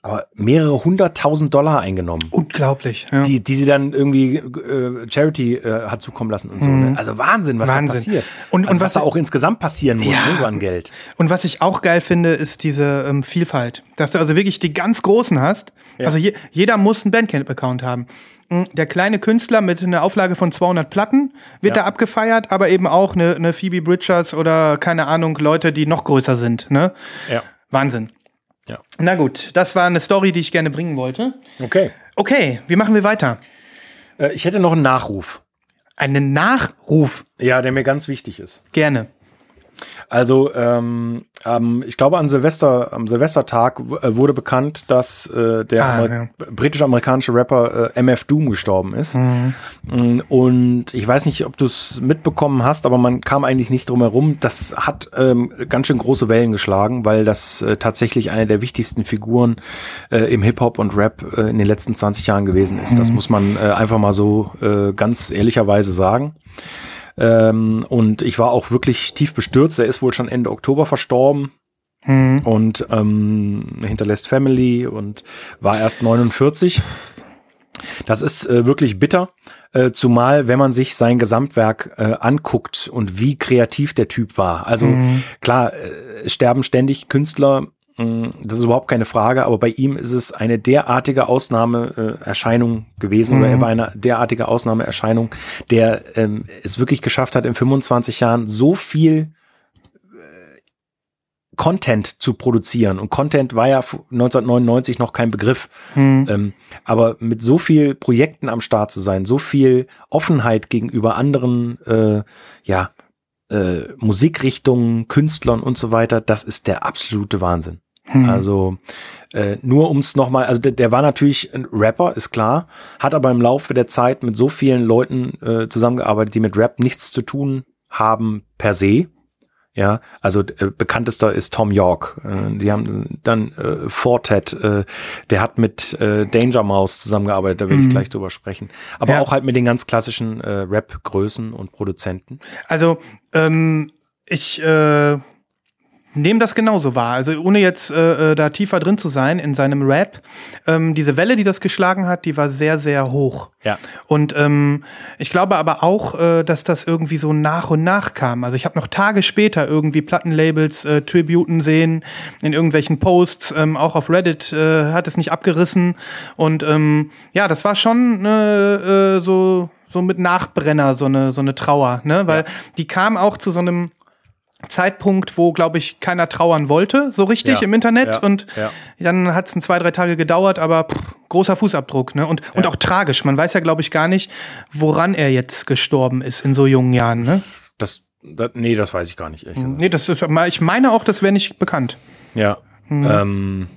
aber mehrere hunderttausend Dollar eingenommen. Unglaublich. Ja. Die, die sie dann irgendwie äh, Charity äh, hat zukommen lassen und so. Ne? Also Wahnsinn, was Mhm. Wahnsinn. da passiert. Und- also und was, was- da auch insgesamt passieren muss, Ja. ne, so an Geld. Und was ich auch geil finde, ist diese ähm, Vielfalt. Dass du also wirklich die ganz Großen hast. Also je, jeder muss einen Bandcamp-Account haben. Mm, Der kleine Künstler mit einer Auflage von 200 Platten wird Ja. da abgefeiert, aber eben auch eine, eine Phoebe Bridgers oder keine Ahnung, Leute, die noch größer sind. Ne? Ja. Wahnsinn. Ja. Na gut, das war eine Story, die ich gerne bringen wollte. Okay. Okay, wie machen wir weiter? Äh, ich hätte noch einen Nachruf. Einen Nachruf. Ja, der mir ganz wichtig ist. Gerne. Also, ähm, ähm, ich glaube, an Silvester, am Silvestertag äh, wurde bekannt, dass äh, der Ah, Amer ja. britisch-amerikanische Rapper äh, MF Doom gestorben ist. Mhm. Mm, Und ich weiß nicht, ob du es mitbekommen hast, aber man kam eigentlich nicht drum herum. Das hat ähm, ganz schön große Wellen geschlagen, weil das äh, tatsächlich eine der wichtigsten Figuren äh, im Hip-Hop und Rap äh, in den letzten 20 Jahren gewesen ist. Mhm. Das muss man äh, einfach mal so äh, ganz ehrlicherweise sagen. Ähm, und ich war auch wirklich tief bestürzt. Er ist wohl schon Ende Oktober verstorben Hm. und ähm, hinterlässt Family und war erst 49. Das ist äh, wirklich bitter, äh, zumal wenn man sich sein Gesamtwerk äh, anguckt und wie kreativ der Typ war. Also klar, äh, sterben ständig Künstler, das ist überhaupt keine Frage, aber bei ihm ist es eine derartige Ausnahmeerscheinung äh, gewesen oder er war eine derartige Ausnahmeerscheinung, der ähm, es wirklich geschafft hat, in 25 Jahren so viel Content zu produzieren. Und Content war ja 1999 noch kein Begriff. Hm. Ähm, aber mit so viel Projekten am Start zu sein, so viel Offenheit gegenüber anderen, äh, ja, äh, Musikrichtungen, Künstlern und so weiter, das ist der absolute Wahnsinn. Hm. Also äh, nur ums nochmal, also der, der war natürlich ein Rapper, ist klar, hat aber im Laufe der Zeit mit so vielen Leuten äh, zusammengearbeitet, die mit Rap nichts zu tun haben per se. Ja, also äh, bekanntester ist Tom York. Äh, die haben dann äh, Fortet, äh, der hat mit äh, Danger Mouse zusammengearbeitet, da will ich Mhm. gleich drüber sprechen. Aber Ja. auch halt mit den ganz klassischen äh, Rap-Größen und Produzenten. Also, ähm, ich äh, nehme das genauso wahr. Also, ohne jetzt äh, äh, da tiefer drin zu sein in seinem Rap, ähm, diese Welle, die das geschlagen hat, die war sehr, sehr hoch. Ja. Und ähm, ich glaube aber auch, äh, dass das irgendwie so nach und nach kam. Also ich habe noch Tage später irgendwie Plattenlabels äh, Tributen sehen in irgendwelchen Posts, ähm, auch auf Reddit äh, hat es nicht abgerissen. Und ähm, ja, das war schon äh, äh, so so mit Nachbrenner so eine so eine Trauer, ne? Weil die kam auch zu so einem Zeitpunkt, wo, glaube ich, keiner trauern wollte, so richtig Ja. im Internet. Ja. Und Ja. dann hat es ein zwei, drei Tage gedauert, aber pff, großer Fußabdruck. Ne? Und, und auch tragisch. Man weiß ja, glaube ich, gar nicht, woran er jetzt gestorben ist in so jungen Jahren. Ne? Das, das nee, das weiß ich gar nicht. ehrlich gesagt. Nee, das ist, ich meine auch, das wäre nicht bekannt. Ja. Ähm,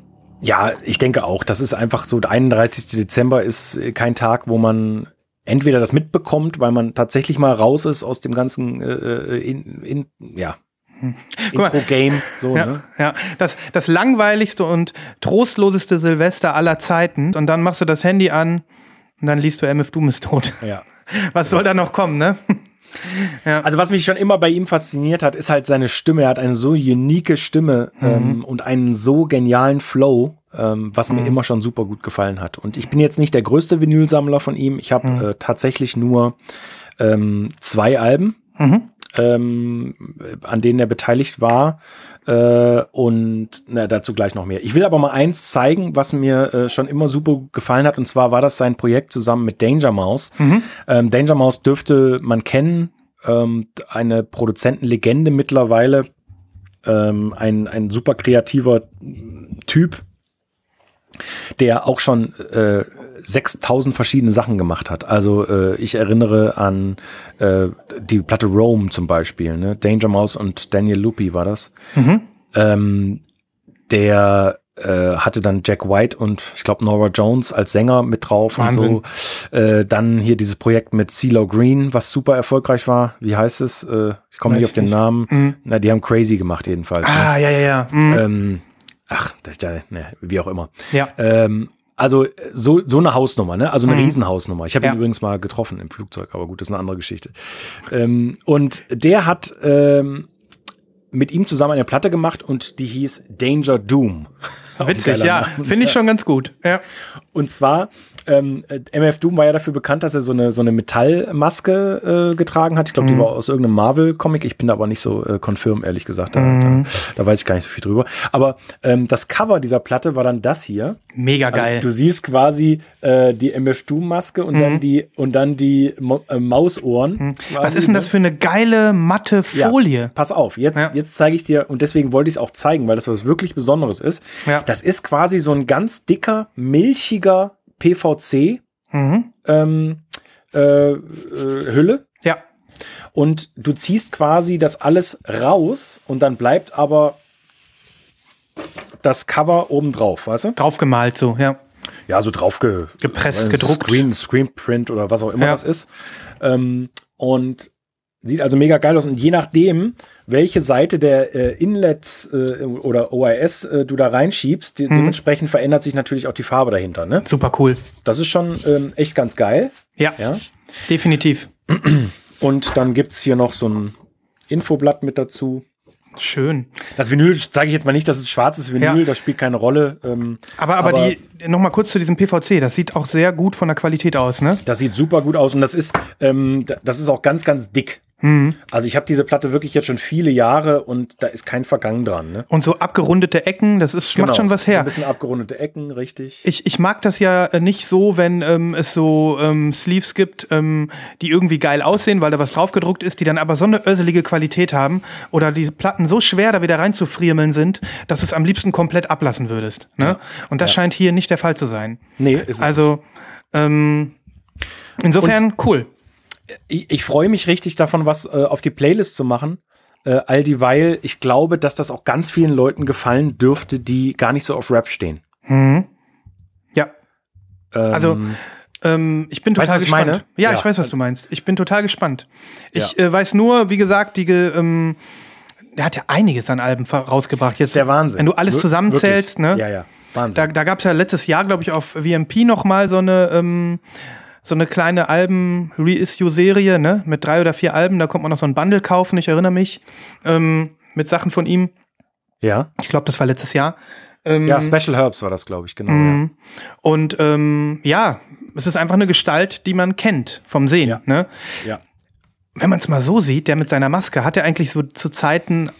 ja, ich denke auch, das ist einfach so, der 31. Dezember ist kein Tag, wo man entweder das mitbekommt, weil man tatsächlich mal raus ist aus dem ganzen äh, äh, in, in, ja, Mal. Intro-Game. So, Ja, ne? ja. Das, das langweiligste und trostloseste Silvester aller Zeiten. Und dann machst du das Handy an und dann liest du MF Doom ist tot. ja. Was soll da noch kommen, ne? Also was mich schon immer bei ihm fasziniert hat, ist halt seine Stimme. Er hat eine so unique Stimme ähm, und einen so genialen Flow, ähm, was mir immer schon super gut gefallen hat. Und ich bin jetzt nicht der größte Vinylsammler von ihm. Ich habe äh, tatsächlich nur ähm, zwei Alben, ähm, an denen er beteiligt war. Äh, und na, dazu gleich noch mehr. Ich will aber mal eins zeigen, was mir äh, schon immer super gefallen hat. Und zwar war das sein Projekt zusammen mit Danger Mouse. Ähm, Danger Mouse dürfte man kennen. Ähm, eine Produzentenlegende mittlerweile. Ähm, ein, ein super kreativer Typ, der auch schon äh, 6000 verschiedene Sachen gemacht hat. Also äh, ich erinnere an äh, die Platte Rome zum Beispiel, ne? Danger Mouse und Daniel Lupi war das. Ähm, der äh, hatte dann Jack White und ich glaube Nora Jones als Sänger mit drauf Wahnsinn. und so. Äh, dann hier dieses Projekt mit CeeLo Green, was super erfolgreich war. Wie heißt es? Äh, ich komme nicht auf den nicht. Namen. Na, die haben Crazy gemacht jedenfalls. ne? Ah, ja, ja, ja. Mhm. Ähm, ach, das ist ja, ne, wie auch immer. ja. Ähm, also so, so eine Hausnummer, ne? Also eine Mhm. Riesenhausnummer. Ich habe Ja. ihn übrigens mal getroffen im Flugzeug, aber gut, das ist eine andere Geschichte. Ähm, und der hat ähm, mit ihm zusammen eine Platte gemacht und die hieß Danger Doom. Witzig, ja. Finde ich schon ganz gut. Ja. Und zwar, ähm, äh, MF Doom war ja dafür bekannt, dass er so eine, so eine Metallmaske äh, getragen hat. Ich glaube, die war aus irgendeinem Marvel-Comic. Ich bin da aber nicht so äh, confirm, ehrlich gesagt. Da, da, da weiß ich gar nicht so viel drüber. Aber ähm, das Cover dieser Platte war dann das hier. Mega geil. Also, du siehst quasi äh, die MF Doom Maske und dann die und dann die Mo äh, Mausohren. Was ist denn das für eine geile matte Ja, Folie? pass auf, jetzt, Ja. jetzt zeige ich dir, und deswegen wollte ich es auch zeigen, weil das was wirklich Besonderes ist. Ja. Das ist quasi so ein ganz dicker, milchiger PVC Mhm. ähm, äh, äh, Hülle. Ja. Und du ziehst quasi das alles raus und dann bleibt aber das Cover oben drauf, weißt du? Draufgemalt so, ja. Ja, so drauf ge Gepresst, gedruckt. Screen, Screenprint oder was auch immer Ja. das ist. Ähm, und sieht also mega geil aus. Und je nachdem, welche Seite der äh, Inlet äh, oder OIS äh, du da reinschiebst, Mhm. de dementsprechend verändert sich natürlich auch die Farbe dahinter. Ne? Super cool. Das ist schon ähm, echt ganz geil. Ja, Ja. definitiv. Und dann gibt's hier noch so ein Infoblatt mit dazu. Schön. Das Vinyl zeige ich jetzt mal nicht, das ist schwarzes Vinyl, Ja. das spielt keine Rolle. Ähm, Aber, aber, die, noch mal kurz zu diesem PVC, das sieht auch sehr gut von der Qualität aus, ne? Das sieht super gut aus und das ist, ähm, da- das ist auch ganz, ganz dick. Also ich habe diese Platte wirklich jetzt schon viele Jahre und da ist kein Vergangen dran. Ne? Und so abgerundete Ecken, das ist, macht schon was So her. ein bisschen abgerundete Ecken, richtig. Ich, ich mag das ja äh, nicht so, wenn ähm, es so ähm, Sleeves gibt, ähm, die irgendwie geil aussehen, weil da was draufgedruckt ist, die dann aber so eine öselige Qualität haben oder die Platten so schwer da wieder reinzufriemeln sind, dass du es am liebsten komplett ablassen würdest. Ne? Und das scheint hier nicht der Fall zu sein. Nee, ist es Also ähm, insofern cool. Ich, ich freue mich richtig davon, was äh, auf die Playlist zu machen. Äh, all dieweil, ich glaube, dass das auch ganz vielen Leuten gefallen dürfte, die gar nicht so auf Rap stehen. Ja. Ähm, Also, ähm, ich bin Weißt total was ich gespannt. meine? Ja, Ja. ich weiß, was du meinst. Ich bin total gespannt. Ich Ja. äh, weiß nur, wie gesagt, die, ähm, der hat ja einiges an Alben rausgebracht. Jetzt, der Wahnsinn. Wenn du alles Wir- zusammenzählst, wirklich. ne? Ja, ja. Wahnsinn. Da, da gab es ja letztes Jahr, glaube ich, auf VMP noch mal so eine, ähm, so eine kleine Alben-Reissue-Serie, ne? Mit drei oder vier Alben. Da konnte man noch so ein Bundle kaufen, ich erinnere mich. Ähm, mit Sachen von ihm. ja. Ich glaube, das war letztes Jahr. Ähm, ja, Special Herbs war das, glaube ich, genau. Mhm. Und ähm, ja, es ist einfach eine Gestalt, die man kennt vom Sehen. Ja. Ne? Ja. ja. Wenn man es mal so sieht, der mit seiner Maske, hat er eigentlich so zu Zeiten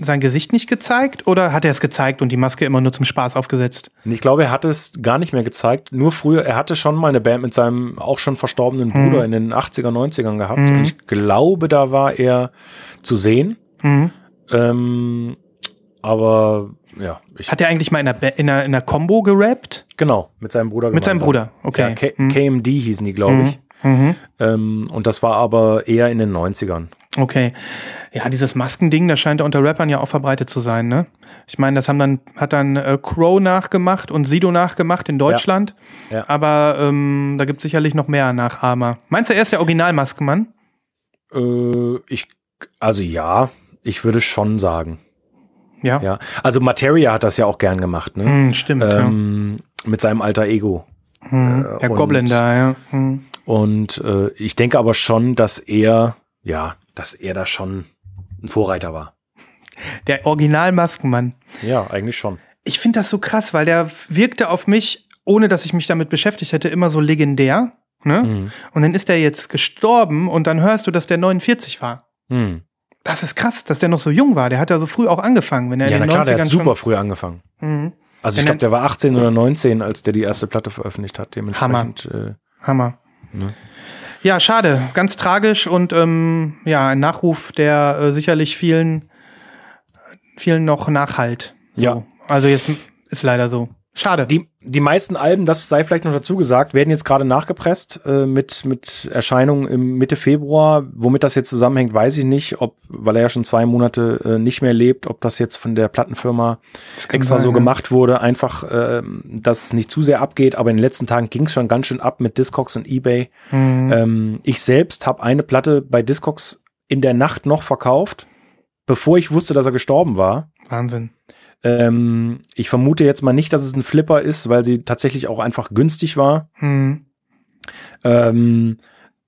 sein Gesicht nicht gezeigt oder hat er es gezeigt und die Maske immer nur zum Spaß aufgesetzt? Ich glaube, er hat es gar nicht mehr gezeigt. Nur früher, er hatte schon mal eine Band mit seinem auch schon verstorbenen Mhm. Bruder in den 80er, 90ern gehabt. Und ich glaube, da war er zu sehen. Mhm. Ähm, aber ja, ich, Hat er eigentlich mal in einer, Ba- in einer, in einer Combo gerappt? genau, mit seinem Bruder Mit seinem gemeinsam. Bruder, okay. Ja, K Mhm. KMD hießen die, glaube ich. Mhm. Ähm, und das war aber eher in den 90ern. Okay. Ja, dieses Maskending, das scheint unter Rappern ja auch verbreitet zu sein, ne? Ich meine, das haben dann, hat dann äh, Crow nachgemacht und Sido nachgemacht in Deutschland. Ja. Aber ähm, da gibt es sicherlich noch mehr Nachahmer. Meinst du, er ist der Original-Maskenmann? Äh, ich, also ja, ich würde schon sagen. Ja. Ja, also Materia hat das ja auch gern gemacht, ne? Hm, stimmt, ähm, mit seinem alter Ego. ja. Hm, der und- Goblin da, ja. Hm. Und äh, ich denke aber schon, dass er, ja, dass er da schon ein Vorreiter war. Der Original-Maskenmann. Ja, eigentlich schon. Ich finde das so krass, weil der wirkte auf mich, ohne dass ich mich damit beschäftigt hätte, immer so legendär. Ne? Mhm. Und dann ist der jetzt gestorben und dann hörst du, dass der 49 war. Hm. Das ist krass, dass der noch so jung war. Der hat ja so früh auch angefangen, wenn er Ja, in na den klar, der 90ern hat super früh angefangen. Mhm. Also Wenn ich glaube, er- der war 18 oder 19, als der die erste Platte veröffentlicht hat. Dementsprechend. Äh, Hammer. Ne? Ja, schade. Ganz tragisch und ähm, ja, ein Nachruf, der äh, sicherlich vielen, vielen noch nachhalt. So. Ja. Also jetzt ist leider so. Schade. die, die meisten Alben, das sei vielleicht noch dazu gesagt, werden jetzt gerade nachgepresst äh, mit, mit Erscheinungen im Mitte Februar. Womit das jetzt zusammenhängt, weiß ich nicht, ob, weil er ja schon zwei Monate äh, nicht mehr lebt, ob das jetzt von der Plattenfirma extra sein, so gemacht wurde, einfach, ähm, dass es nicht zu sehr abgeht. Aber in den letzten Tagen ging es schon ganz schön ab mit Discogs und Ebay. Mhm. Ähm, ich selbst habe eine Platte bei Discogs in der Nacht noch verkauft, bevor ich wusste, dass er gestorben war. Wahnsinn. Ähm, ich vermute jetzt mal nicht, dass es ein Flipper ist, weil sie tatsächlich auch einfach günstig war. Mhm. Ähm,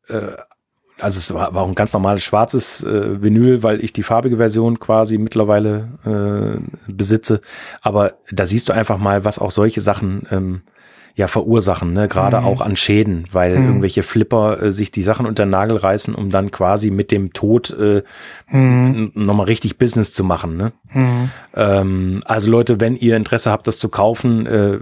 äh, also es war, war auch ein ganz normales schwarzes äh, Vinyl, weil ich die farbige Version quasi mittlerweile äh, besitze. Aber da siehst du einfach mal, was auch solche Sachen ähm, ja verursachen, ne? gerade Mhm. auch an Schäden, weil Mhm. irgendwelche Flipper äh, sich die Sachen unter den Nagel reißen, um dann quasi mit dem Tod äh, Mhm. nochmal richtig Business zu machen. Ne? Mhm. Ähm, also Leute, wenn ihr Interesse habt, das zu kaufen, äh,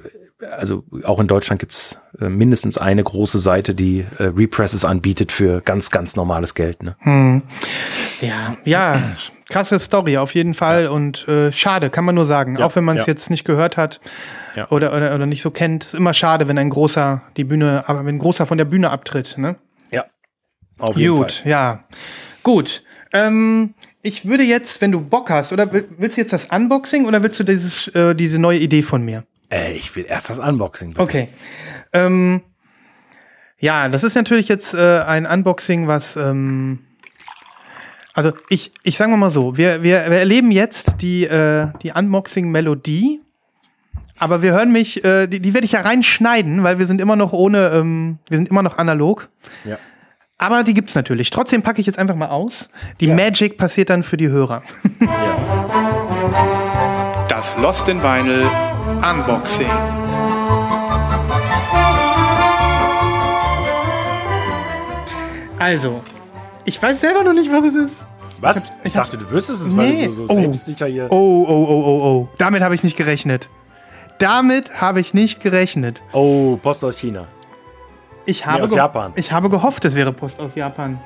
also auch in Deutschland gibt's äh, mindestens eine große Seite, die äh, Represses anbietet für ganz, ganz normales Geld. Ne? Mhm. Ja, ja, krasse Story auf jeden Fall und äh, schade, kann man nur sagen. Ja, Auch wenn man es ja. jetzt nicht gehört hat Ja. oder, oder, oder nicht so kennt, ist immer schade, wenn ein großer die Bühne, aber wenn ein großer von der Bühne abtritt. Ne? Ja. Auf Gut, ja. Gut. Ähm, ich würde jetzt, wenn du Bock hast, oder will- willst du jetzt das Unboxing oder willst du dieses, äh, diese neue Idee von mir? Äh, ich will erst das Unboxing. Bitte. Okay. Ähm, ja, das ist natürlich jetzt äh, ein Unboxing, was. Ähm, also ich, ich sage mal so, wir, wir, wir erleben jetzt die, äh, die Unboxing-Melodie, aber wir hören mich, äh, die, die werde ich ja reinschneiden, weil wir sind immer noch ohne, ähm, wir sind immer noch analog. Ja. Aber die gibt's natürlich. Trotzdem packe ich jetzt einfach mal aus. Die Magic passiert dann für die Hörer. Das Lost in Vinyl Unboxing. Also, Ich weiß selber noch nicht, was es ist. Was? Ich hab- ich dachte, du wüsstest es, Nee. weil du so, so Oh. selbstsicher hier. Oh, oh, oh, oh, oh. Damit habe ich nicht gerechnet. Damit habe ich nicht gerechnet. Oh, Post aus China. Ich habe, aus ge- Japan. ich habe gehofft, es wäre Post aus Japan.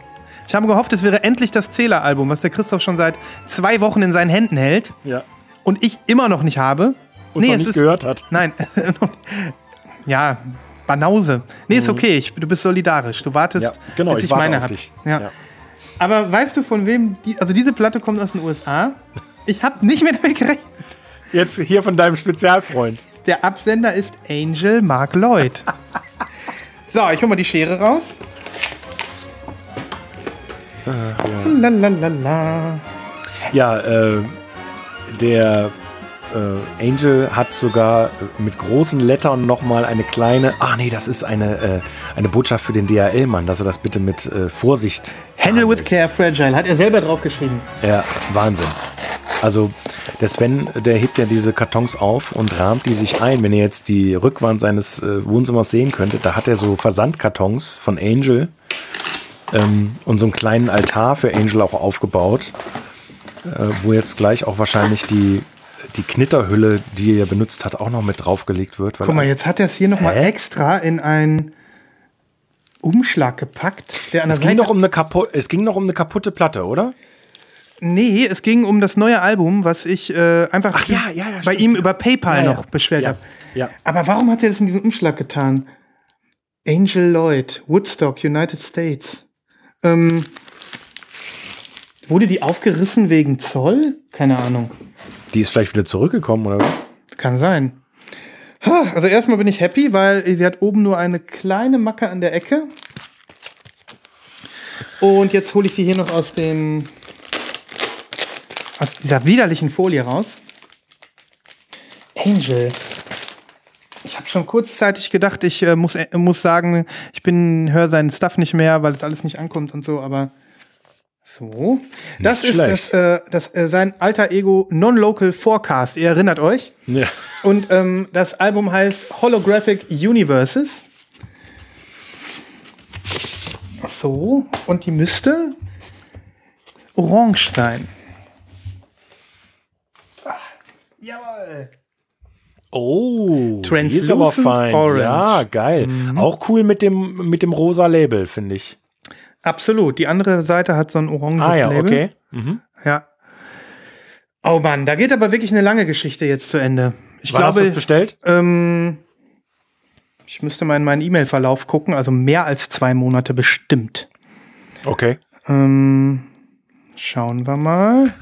Ich habe gehofft, es wäre endlich das Zähler-Album, was der Christoph schon seit zwei Wochen in seinen Händen hält Ja. und ich immer noch nicht habe. Und noch nicht gehört hat. Nein. ja, Banause. Nee, ist okay. Ich, du bist solidarisch. Du wartest, Mhm. Ja, genau, bis ich ich, meine habe. Ja. Ja. Aber weißt du, von wem die. Also, diese Platte kommt aus den USA. Ich habe nicht mehr damit gerechnet. Jetzt hier von deinem Spezialfreund. Der Absender ist Angel Mark Lloyd. so, ich hol mal die Schere raus. Lalalala. Ja, äh, der äh, Angel hat sogar mit großen Lettern nochmal eine kleine. Ach nee, das ist eine, äh, eine Botschaft für den DHL-Mann, dass er das bitte mit äh, Vorsicht. Handle with care fragile. Hat er selber draufgeschrieben. Ja, Wahnsinn. Also der Sven, der hebt ja diese Kartons auf und rahmt die sich ein. Wenn ihr jetzt die Rückwand seines äh, Wohnzimmers sehen könntet, da hat er so Versandkartons von Angel ähm, und so einen kleinen Altar für Angel auch aufgebaut, äh, wo jetzt gleich auch wahrscheinlich die, die Knitterhülle, die er benutzt hat, auch noch mit draufgelegt wird. Guck mal, jetzt hat er es hier nochmal extra in einen Umschlag gepackt, der an der es ging, Seite noch um eine kapu es ging noch um eine kaputte Platte, oder? Nee, es ging um das neue Album, was ich äh, einfach Ach ja, ja, ja, bei stimmt, ihm über PayPal noch beschwert habe. ja. Aber warum hat er das in diesem Umschlag getan? Angel Lloyd, Woodstock, United States. Ähm, wurde die aufgerissen wegen Zoll? Keine Ahnung. Die ist vielleicht wieder zurückgekommen, oder was? Kann sein. Also erstmal bin ich happy, weil sie hat oben nur eine kleine Macke an der Ecke. Und jetzt hole ich sie hier noch aus dem aus dieser widerlichen Folie raus. Angel. Ich habe schon kurzzeitig gedacht, ich äh, muss, äh, muss sagen, ich bin höre seinen Stuff nicht mehr, weil es alles nicht ankommt und so, aber so. Das ist das, schlecht. äh, das äh, sein alter Ego Non-Local Forecast. Ihr erinnert euch? Ja. Und ähm, das Album heißt Holographic Universes. So, und die müsste orange sein. Ah, jawohl. Oh, die Translucent ist aber fein. Orange. Ja, geil. Auch cool mit dem, mit dem rosa Label, finde ich. Absolut. Die andere Seite hat so ein oranges Ah ja, Label. okay. Mhm. Ja. Oh Mann, da geht aber wirklich eine lange Geschichte jetzt zu Ende. Ich Wann hast du glaube, es bestellt? ähm, ich müsste mal in meinen E-Mail-Verlauf gucken, also mehr als zwei Monate bestimmt. Okay. Ähm, schauen wir mal.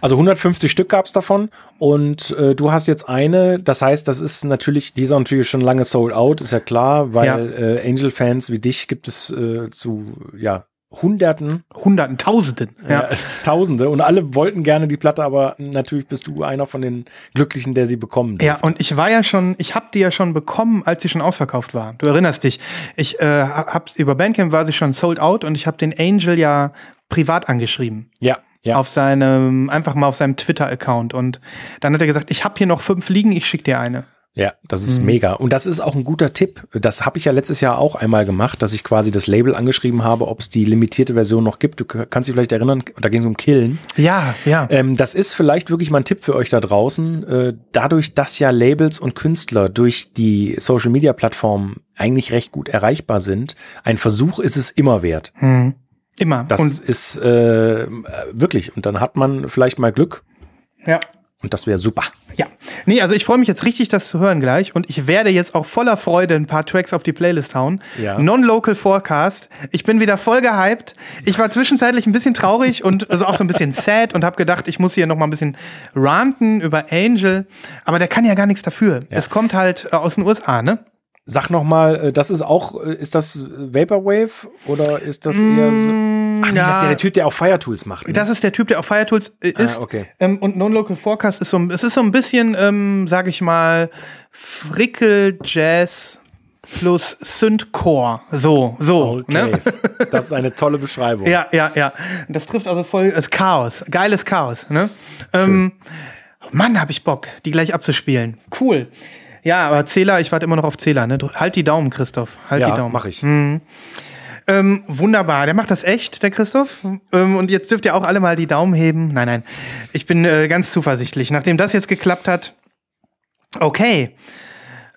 Also 150 Stück gab es davon und äh, du hast jetzt eine, das heißt, das ist natürlich, die ist auch natürlich schon lange sold out, ist ja klar, weil Ja. äh, Angel-Fans wie dich gibt es äh, zu, ja, Hunderten, Hunderten, Tausenden. Ja. äh, Tausende und alle wollten gerne die Platte, aber natürlich bist du einer von den Glücklichen, der sie bekommen Ja, durfte. und ich war ja schon, ich habe die ja schon bekommen, als sie schon ausverkauft war. Du erinnerst dich. Ich äh, hab über Bandcamp war sie schon sold out und ich habe den Angel ja privat angeschrieben. Ja, ja. Auf seinem, einfach mal auf seinem Twitter-Account. Und dann hat er gesagt, ich habe hier noch fünf liegen, ich schick dir eine. Ja, das ist Mhm. mega. Und das ist auch ein guter Tipp. Das habe ich ja letztes Jahr auch einmal gemacht, dass ich quasi das Label angeschrieben habe, ob es die limitierte Version noch gibt. Du kannst dich vielleicht erinnern, da ging es um Killen. Ja, ja. Ähm, das ist vielleicht wirklich mal ein Tipp für euch da draußen. Äh, dadurch, dass ja Labels und Künstler durch die Social-Media-Plattformen eigentlich recht gut erreichbar sind, ein Versuch ist es immer wert. Hm. Immer. Das und, ist äh, wirklich. Und dann hat man vielleicht mal Glück ja. und das wäre super. Ja. Nee, also ich freue mich jetzt richtig, das zu hören gleich. Und ich werde jetzt auch voller Freude ein paar Tracks auf die Playlist hauen. Ja. Non-Local Forecast. Ich bin wieder voll gehypt. Ich war zwischenzeitlich ein bisschen traurig und also auch so ein bisschen sad und habe gedacht, ich muss hier noch mal ein bisschen ranten über Angel. Aber der kann ja gar nichts dafür. Es kommt halt äh, aus den USA, ne? Sag noch mal, äh, das ist auch, äh, ist das Vaporwave oder ist das eher so? Ach nee, das ist ja der Typ, der auch Fire Tools macht. Ne? Das ist der Typ, der auf Fire Tools äh, ist. okay. Ähm, und Non-Local Forecast ist so, ein- es ist so ein bisschen, ähm, sag ich mal, Frickel Jazz plus Synthcore. So, so. Okay, Ne? das ist eine tolle Beschreibung. Ja, ja, ja. Das trifft also voll das Chaos. Geiles Chaos. Ne? Ähm, Mann, hab ich Bock, die gleich abzuspielen. Cool. Ja, aber Zähler, ich warte immer noch auf Zähler. Ne? Halt die Daumen, Christoph. Halt die ja Daumen. mach ich. Ähm, Ähm, wunderbar, der macht das echt, der Christoph. Ähm, und jetzt dürft ihr auch alle mal die Daumen heben. Nein, nein, ich bin äh, ganz zuversichtlich. Nachdem das jetzt geklappt hat, okay.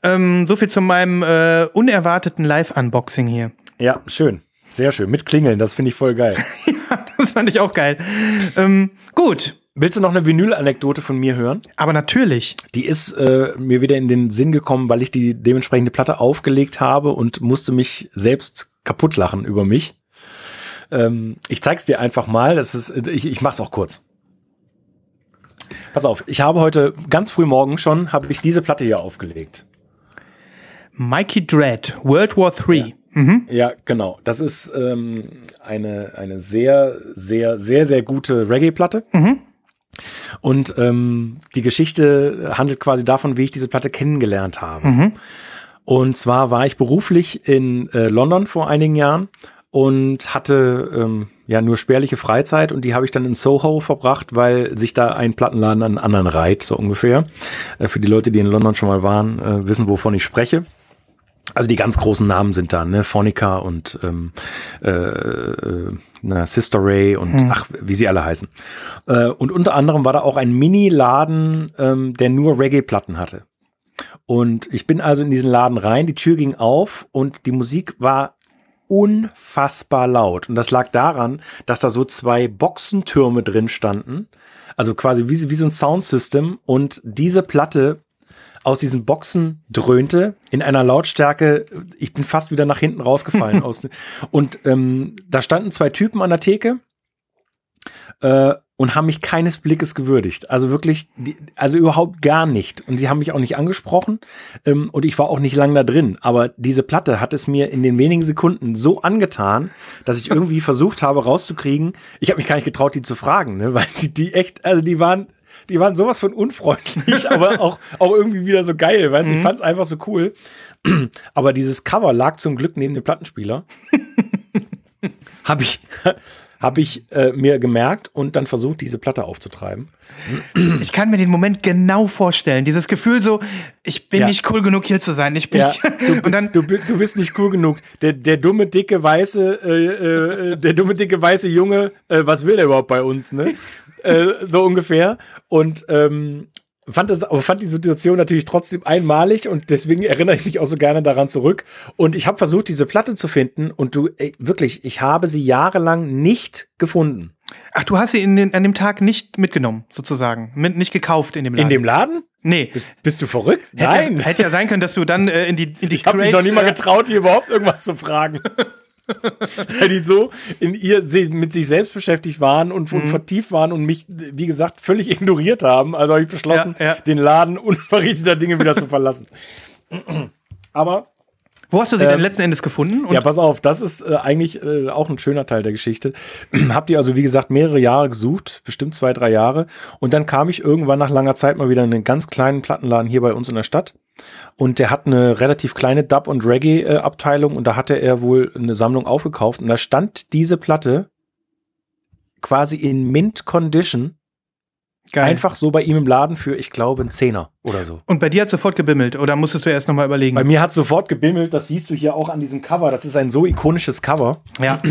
Ähm, so viel zu meinem äh, unerwarteten Live-Unboxing hier. Ja, schön. Sehr schön. Mit Klingeln, das finde ich voll geil. ja, das fand ich auch geil. Ähm, gut. Willst du noch eine Vinyl-Anekdote von mir hören? Aber natürlich. Die ist äh, mir wieder in den Sinn gekommen, weil ich die dementsprechende Platte aufgelegt habe und musste mich selbst kaputt lachen über mich. Ähm, ich zeig's dir einfach mal. Das ist, ich, ich mach's auch kurz. Pass auf, ich habe heute ganz früh morgen schon habe ich diese Platte hier aufgelegt. Mikey Dread, World War III. Ja. Mhm. Ja, genau. Das ist ähm, eine, eine sehr, sehr, sehr, sehr gute Reggae-Platte. Mhm. Und ähm, die Geschichte handelt quasi davon, wie ich diese Platte kennengelernt habe. Mhm. Und zwar war ich beruflich in äh, London vor einigen Jahren und hatte ähm, ja nur spärliche Freizeit und die habe ich dann in Soho verbracht, weil sich da ein Plattenladen an einen anderen reiht, so ungefähr. Äh, für die Leute, die in London schon mal waren, äh, wissen, wovon ich spreche. Also die ganz großen Namen sind da, ne? Phonica und ähm, äh, äh, na, Sister Ray und hm. ach, wie sie alle heißen. Äh, und unter anderem war da auch ein Mini-Laden, ähm, der nur Reggae-Platten hatte. Und ich bin also in diesen Laden rein, die Tür ging auf und die Musik war unfassbar laut. Und das lag daran, dass da so zwei Boxentürme drin standen. Also quasi wie, wie so ein Soundsystem. Und diese Platte aus diesen Boxen dröhnte in einer Lautstärke, ich bin fast wieder nach hinten rausgefallen. aus, und ähm, da standen zwei Typen an der Theke äh, und haben mich keines Blickes gewürdigt. Also wirklich, also überhaupt gar nicht. Und sie haben mich auch nicht angesprochen ähm, und ich war auch nicht lang da drin. Aber diese Platte hat es mir in den wenigen Sekunden so angetan, dass ich irgendwie versucht habe rauszukriegen. Ich habe mich gar nicht getraut, die zu fragen, ne? weil die, die echt, also die waren die waren sowas von unfreundlich, aber auch, auch irgendwie wieder so geil, weißt du? Mhm. Ich fand es einfach so cool. Aber dieses Cover lag zum Glück neben dem Plattenspieler. Habe ich, hab ich äh, mir gemerkt und dann versucht, diese Platte aufzutreiben. Ich kann mir den Moment genau vorstellen. Dieses Gefühl so, ich bin ja. nicht cool genug hier zu sein. Ich bin ja, du, und dann du, du bist nicht cool genug. Der, der dumme dicke weiße, äh, äh, der dumme dicke weiße Junge, äh, was will der überhaupt bei uns? Ne? Äh, so ungefähr. Und ähm, fand das, aber fand die Situation natürlich trotzdem einmalig und deswegen erinnere ich mich auch so gerne daran zurück. Und ich habe versucht, diese Platte zu finden und du, ey, wirklich, ich habe sie jahrelang nicht gefunden. Ach, du hast sie in den, an dem Tag nicht mitgenommen, sozusagen. Mit, nicht gekauft in dem Laden. In dem Laden? Nee. Bist, bist du verrückt? Hätte Nein. Ja, hätte ja sein können, dass du dann äh, in die in die Ich habe mich noch nie mal getraut, hier überhaupt irgendwas zu fragen. Weil die so in ihr mit sich selbst beschäftigt waren und mhm. vertieft waren und mich, wie gesagt, völlig ignoriert haben. Also habe ich beschlossen, ja, ja. den Laden unverrichteter Dinge wieder zu verlassen. Aber wo hast du sie ähm, denn letzten Endes gefunden? Und ja, pass auf, das ist äh, eigentlich äh, auch ein schöner Teil der Geschichte. Habt ihr also, wie gesagt, mehrere Jahre gesucht, bestimmt zwei, drei Jahre. Und dann kam ich irgendwann nach langer Zeit mal wieder in einen ganz kleinen Plattenladen hier bei uns in der Stadt. Und der hat eine relativ kleine Dub- und Reggae-Abteilung und da hatte er wohl eine Sammlung aufgekauft. Und da stand diese Platte quasi in Mint Condition Geil. Einfach so bei ihm im Laden für, ich glaube, einen Zehner oder so. Und bei dir hat sofort gebimmelt oder musstest du erst nochmal überlegen? Bei mir hat sofort gebimmelt, das siehst du hier auch an diesem Cover. Das ist ein so ikonisches Cover. Ja.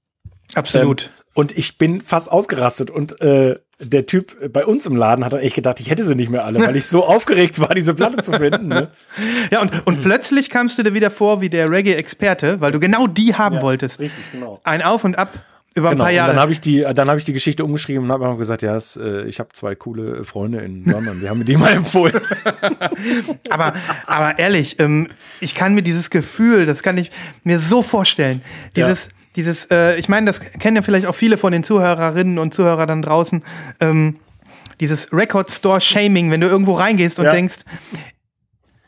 Absolut. Ähm, und ich bin fast ausgerastet und äh, der Typ bei uns im Laden hat echt gedacht, ich hätte sie nicht mehr alle, weil ich so aufgeregt war, diese Platte zu finden. Ne? Ja, und, und plötzlich kamst du dir wieder vor wie der Reggae-Experte, weil du genau die haben ja, wolltest. Richtig, genau. Ein Auf und Ab über genau, ein paar Jahre. Und dann habe ich die, dann habe ich die Geschichte umgeschrieben und habe einfach gesagt, ja, das, äh, ich habe zwei coole Freunde in London, die haben mir die mal empfohlen. aber, aber ehrlich, ähm, ich kann mir dieses Gefühl, das kann ich mir so vorstellen, dieses, ja. dieses, äh, ich meine, das kennen ja vielleicht auch viele von den Zuhörerinnen und Zuhörern dann draußen. Ähm, dieses Record Store Shaming, wenn du irgendwo reingehst und ja. denkst,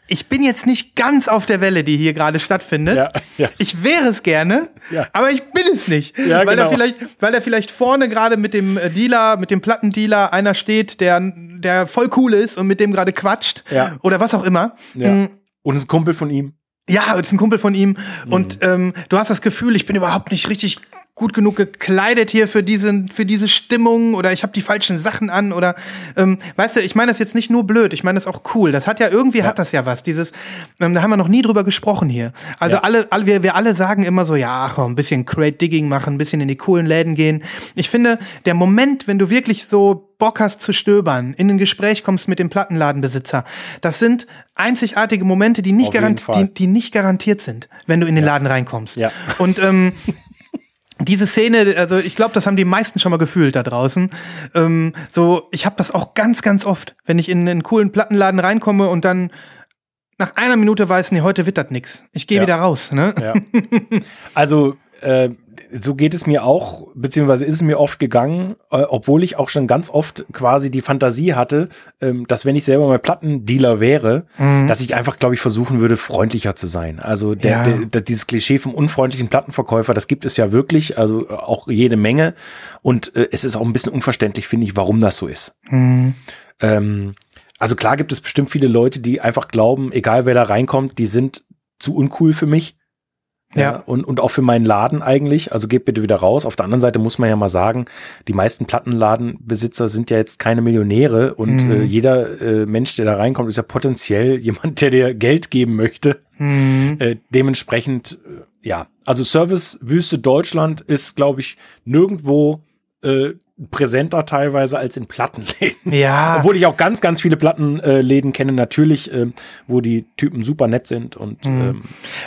ich bin jetzt nicht ganz auf der Welle, die hier gerade stattfindet. Ja, ja. Ich wäre es gerne, ja. aber ich bin es nicht. Ja, weil, genau. er vielleicht, weil er vielleicht vorne gerade mit dem äh, Dealer, mit dem Plattendealer einer steht, der, der voll cool ist und mit dem gerade quatscht oder was auch immer. Mhm. Und ist ein Kumpel von ihm. Ja, das ist ein Kumpel von ihm. Mhm. Und ähm, du hast das Gefühl, ich bin überhaupt nicht richtig gut genug gekleidet hier für diese, für diese Stimmung oder ich habe die falschen Sachen an oder ähm, weißt du, ich meine das jetzt nicht nur blöd, ich meine das auch cool. Das hat ja irgendwie ja. hat das ja was. Dieses, ähm, da haben wir noch nie drüber gesprochen hier. Also ja. alle, alle wir, wir alle sagen immer so, ja, ach, ein bisschen Crate Digging machen, ein bisschen in die coolen Läden gehen. Ich finde, der Moment, wenn du wirklich so Bock hast zu stöbern, in ein Gespräch kommst mit dem Plattenladenbesitzer, das sind einzigartige Momente, die nicht, die, die, nicht garantiert sind, wenn du in den ja. Laden reinkommst. Ja. Und ähm, diese Szene, also ich glaube, das haben die meisten schon mal gefühlt da draußen. Ähm, so, ich habe das auch ganz, ganz oft, wenn ich in einen coolen Plattenladen reinkomme und dann nach einer Minute weiß, nee, heute wird das nix. Ich gehe ja. wieder raus. Ne? Ja. Also äh, so geht es mir auch, beziehungsweise ist es mir oft gegangen, äh, obwohl ich auch schon ganz oft quasi die Fantasie hatte, ähm, dass wenn ich selber mal Plattendealer wäre, mhm. dass ich einfach, glaube ich, versuchen würde, freundlicher zu sein. Also der, ja. der, der, dieses Klischee vom unfreundlichen Plattenverkäufer, das gibt es ja wirklich, also auch jede Menge. Und äh, es ist auch ein bisschen unverständlich, finde ich, warum das so ist. Mhm. Ähm, also klar gibt es bestimmt viele Leute, die einfach glauben, egal wer da reinkommt, die sind zu uncool für mich. Ja. ja. und, und auch für meinen Laden eigentlich. Also geht bitte wieder raus. Auf der anderen Seite muss man ja mal sagen, die meisten Plattenladenbesitzer sind ja jetzt keine Millionäre und mhm. äh, jeder äh, Mensch, der da reinkommt, ist ja potenziell jemand, der dir Geld geben möchte. Mhm. Äh, dementsprechend, äh, ja, also Servicewüste Deutschland ist, glaube ich, nirgendwo äh, präsenter teilweise als in Plattenläden. Ja. Obwohl ich auch ganz, ganz viele Plattenläden kenne, natürlich, ähm, wo die Typen super nett sind und. Mhm. Ähm,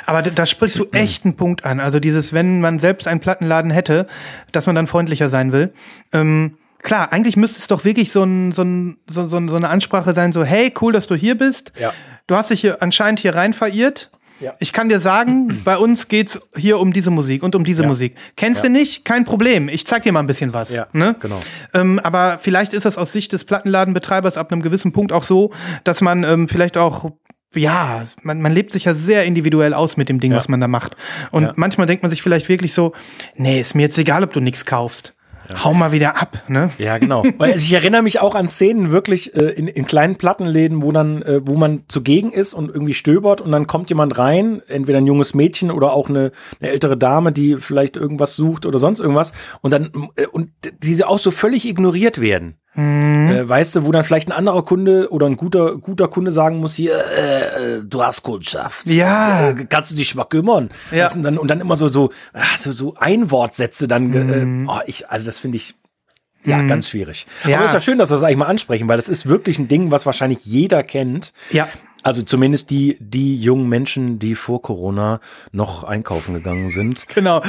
Aber da, da sprichst du echt einen Punkt an. Also dieses, wenn man selbst einen Plattenladen hätte, dass man dann freundlicher sein will. Ähm, klar, eigentlich müsste es doch wirklich so, ein, so, ein, so, so eine Ansprache sein, so, hey, cool, dass du hier bist. Ja. Du hast dich hier anscheinend hier rein verirrt. Ja. Ich kann dir sagen, bei uns geht's hier um diese Musik und um diese ja. Musik. Kennst ja. du nicht? Kein Problem. Ich zeig dir mal ein bisschen was. Ja, ne? genau. Ähm, aber vielleicht ist das aus Sicht des Plattenladenbetreibers ab einem gewissen Punkt auch so, dass man ähm, vielleicht auch ja, man, man lebt sich ja sehr individuell aus mit dem Ding, was man da macht. Und manchmal denkt man sich vielleicht wirklich so, nee, ist mir jetzt egal, ob du nichts kaufst. Ja. Hau mal wieder ab, ne? Ja, genau. also ich erinnere mich auch an Szenen wirklich äh, in, in kleinen Plattenläden, wo dann, äh, wo man zugegen ist und irgendwie stöbert und dann kommt jemand rein, entweder ein junges Mädchen oder auch eine, eine ältere Dame, die vielleicht irgendwas sucht oder sonst irgendwas und dann äh, und diese auch so völlig ignoriert werden. Mhm. Äh, weißt du, wo dann vielleicht ein anderer Kunde oder ein guter, guter Kunde sagen muss, hier, äh, äh du hast Kundschaft. Ja. Äh, kannst du dich mal kümmern? Ja. und, dann, und dann immer so, so, ach, so, so Einwortsätze dann. Äh, mhm. oh, ich, also das finde ich ja, mhm. ganz schwierig. Ja. Aber es ist ja schön, dass wir das eigentlich mal ansprechen, weil das ist wirklich ein Ding, was wahrscheinlich jeder kennt. Ja. Also zumindest die, die jungen Menschen, die vor Corona noch einkaufen gegangen sind. Genau.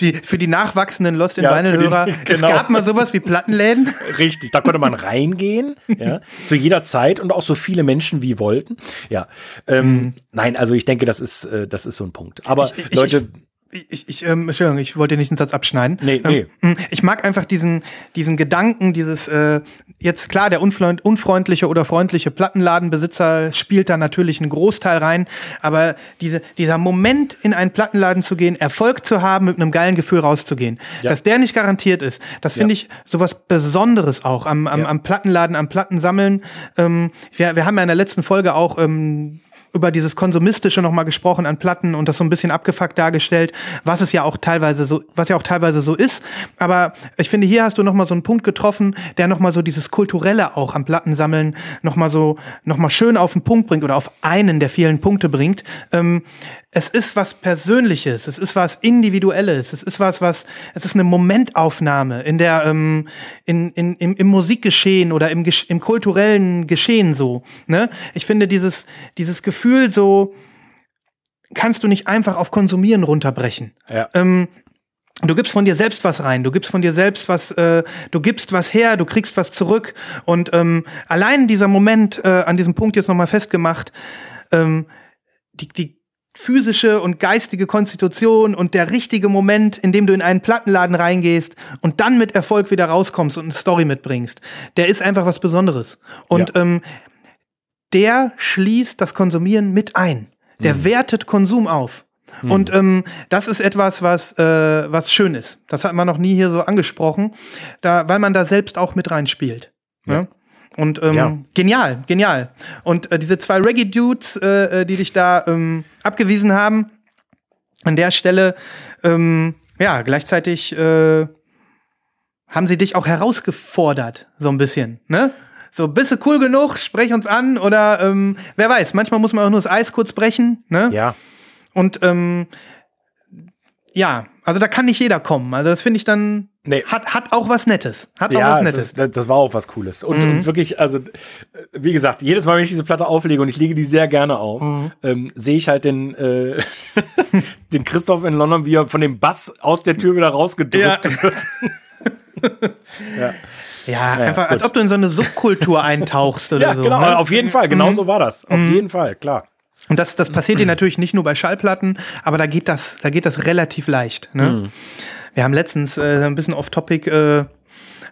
die, für die nachwachsenden Lost in ja, Vinyl-Hörer, genau. es gab mal sowas wie Plattenläden. Richtig, da konnte man reingehen, ja, zu jeder Zeit und auch so viele Menschen wie wollten. Ja, ähm, mhm. nein, also ich denke, das ist, äh, das ist so ein Punkt. Aber ich, ich, Leute. Ich, ich, ich, ähm, Entschuldigung, ich wollte nicht einen Satz abschneiden. Nee, nee. Ähm, ich mag einfach diesen, diesen Gedanken, dieses, äh, jetzt klar, der unfreund, unfreundliche oder freundliche Plattenladenbesitzer spielt da natürlich einen Großteil rein, aber diese, dieser Moment, in einen Plattenladen zu gehen, Erfolg zu haben, mit einem geilen Gefühl rauszugehen, ja. dass der nicht garantiert ist, das finde ja. ich sowas Besonderes auch am, am, ja. am Plattenladen, am Plattensammeln. Ähm, wir, wir haben ja in der letzten Folge auch ähm, über dieses Konsumistische nochmal gesprochen an Platten und das so ein bisschen abgefuckt dargestellt, was es ja auch teilweise so, was ja auch teilweise so ist. Aber ich finde, hier hast du nochmal so einen Punkt getroffen, der nochmal so dieses Kulturelle auch am Plattensammeln nochmal so, nochmal schön auf den Punkt bringt oder auf einen der vielen Punkte bringt. Ähm, es ist was Persönliches, es ist was Individuelles, es ist was, was, es ist eine Momentaufnahme in der, ähm, in, in, im, im Musikgeschehen oder im, im kulturellen Geschehen so. Ne? Ich finde dieses, dieses Gefühl so, kannst du nicht einfach auf Konsumieren runterbrechen. Ja. Ähm, Du gibst von dir selbst was rein, du gibst von dir selbst was, äh, du gibst was her, du kriegst was zurück. Und ähm, allein dieser Moment, äh, an diesem Punkt jetzt nochmal festgemacht, ähm, die, die physische und geistige Konstitution und der richtige Moment, in dem du in einen Plattenladen reingehst und dann mit Erfolg wieder rauskommst und eine Story mitbringst, der ist einfach was Besonderes. Und ja. ähm, der schließt das Konsumieren mit ein. Der mhm. wertet Konsum auf. Mhm. Und ähm, das ist etwas, was, äh, was schön ist. Das hat man noch nie hier so angesprochen, da, weil man da selbst auch mit reinspielt. Ja. ja? Und ähm, ja. genial, genial. Und äh, diese zwei Reggae-Dudes, äh, äh, die dich da ähm, abgewiesen haben, an der Stelle, ähm, ja, gleichzeitig äh, haben sie dich auch herausgefordert, so ein bisschen, ne? So, bist du cool genug, sprech uns an oder ähm, wer weiß, manchmal muss man auch nur das Eis kurz brechen, ne? Ja. Und ähm, ja, also da kann nicht jeder kommen. Also das finde ich dann Nee. hat, hat auch was Nettes. Hat auch Ja, was es Nettes. ist, das, war auch was Cooles. Und, Mhm. und wirklich, also, wie gesagt, jedes Mal, wenn ich diese Platte auflege und ich lege die sehr gerne auf, Mhm. ähm, sehe ich halt den, äh, den Christoph in London, wie er von dem Bass aus der Tür wieder rausgedrückt Ja. wird. ja, Ja, einfach, als gut. ob du in so eine Subkultur eintauchst oder Ja, so. genau, ne? auf jeden Fall, genau so war das. Auf jeden Fall, klar. Und das, das passiert dir natürlich nicht nur bei Schallplatten, aber da geht das, da geht das relativ leicht. Ne? Wir haben letztens äh, ein bisschen off-topic äh,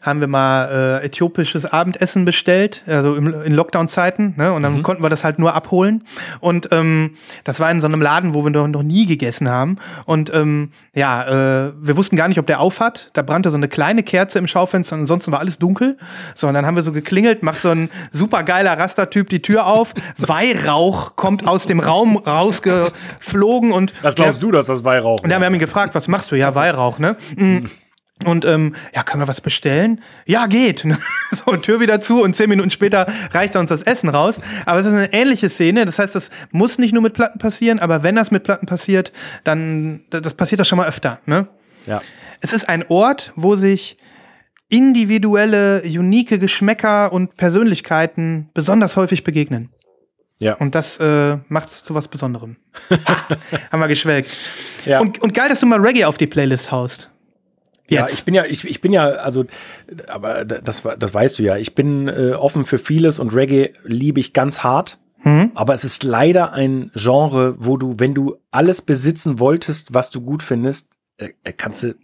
haben wir mal äh, äthiopisches Abendessen bestellt, also im, in Lockdown-Zeiten, ne? Und dann konnten wir das halt nur abholen. Und ähm, das war in so einem Laden, wo wir noch, noch nie gegessen haben. Und ähm, ja, äh, wir wussten gar nicht, ob der auf hat. Da brannte so eine kleine Kerze im Schaufenster und ansonsten war alles dunkel. So, und dann haben wir so geklingelt, macht so ein super geiler Rastertyp die Tür auf. Weihrauch kommt aus dem Raum rausgeflogen und Was glaubst du, dass das Weihrauch und ja, wir haben ihn gefragt, was machst du? Ja, Weihrauch, ne? Mm. Und ähm, ja, können wir was bestellen? Ja, geht. so, Tür wieder zu und zehn Minuten später reicht uns das Essen raus. Aber es ist eine ähnliche Szene. Das heißt, das muss nicht nur mit Platten passieren, aber wenn das mit Platten passiert, dann das das passiert das schon mal öfter. Ne? Ja. Es ist ein Ort, wo sich individuelle, unique Geschmäcker und Persönlichkeiten besonders häufig begegnen. Ja. Und das äh, macht es zu was Besonderem. Ha, haben wir geschwelgt. Ja. Und, und geil, dass du mal Reggae auf die Playlist haust. Ja, Jetzt. ich bin ja, ich, ich bin ja, also, aber das, das weißt du ja. Ich bin äh, offen für vieles und Reggae liebe ich ganz hart. Mhm. Aber es ist leider ein Genre, wo du, wenn du alles besitzen wolltest, was du gut findest, äh, äh, kannst du.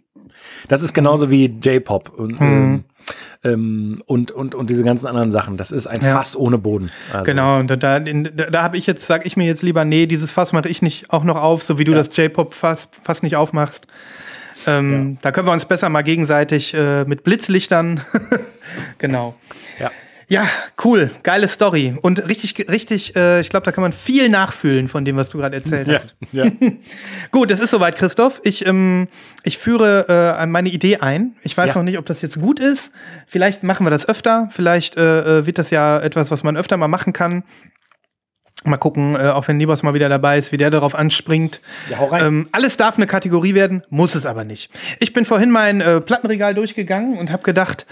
Das ist genauso wie J-Pop und, ähm, ähm, und, und, und diese ganzen anderen Sachen. Das ist ein Ja. Fass ohne Boden. Also, Genau, und da, da, da, habe ich jetzt, sag ich mir jetzt lieber, nee, dieses Fass mache ich nicht auch noch auf, so wie du das J-Pop-Fass Fass nicht aufmachst. Ähm, Da können wir uns besser mal gegenseitig äh, mit Blitzlichtern. genau. Ja. Ja, cool, geile Story. Und richtig, richtig, äh, ich glaube, da kann man viel nachfühlen von dem, was du gerade erzählt Ja, hast. ja. Gut, es ist soweit, Christoph. Ich, ähm, ich führe äh, meine Idee ein. Ich weiß Ja. noch nicht, ob das jetzt gut ist. Vielleicht machen wir das öfter. Vielleicht äh, äh, wird das ja etwas, was man öfter mal machen kann. Mal gucken, äh, auch wenn Nibos mal wieder dabei ist, wie der darauf anspringt. Ja, hau rein. Ähm, alles darf eine Kategorie werden, muss es aber nicht. Ich bin vorhin mein äh, Plattenregal durchgegangen und habe gedacht,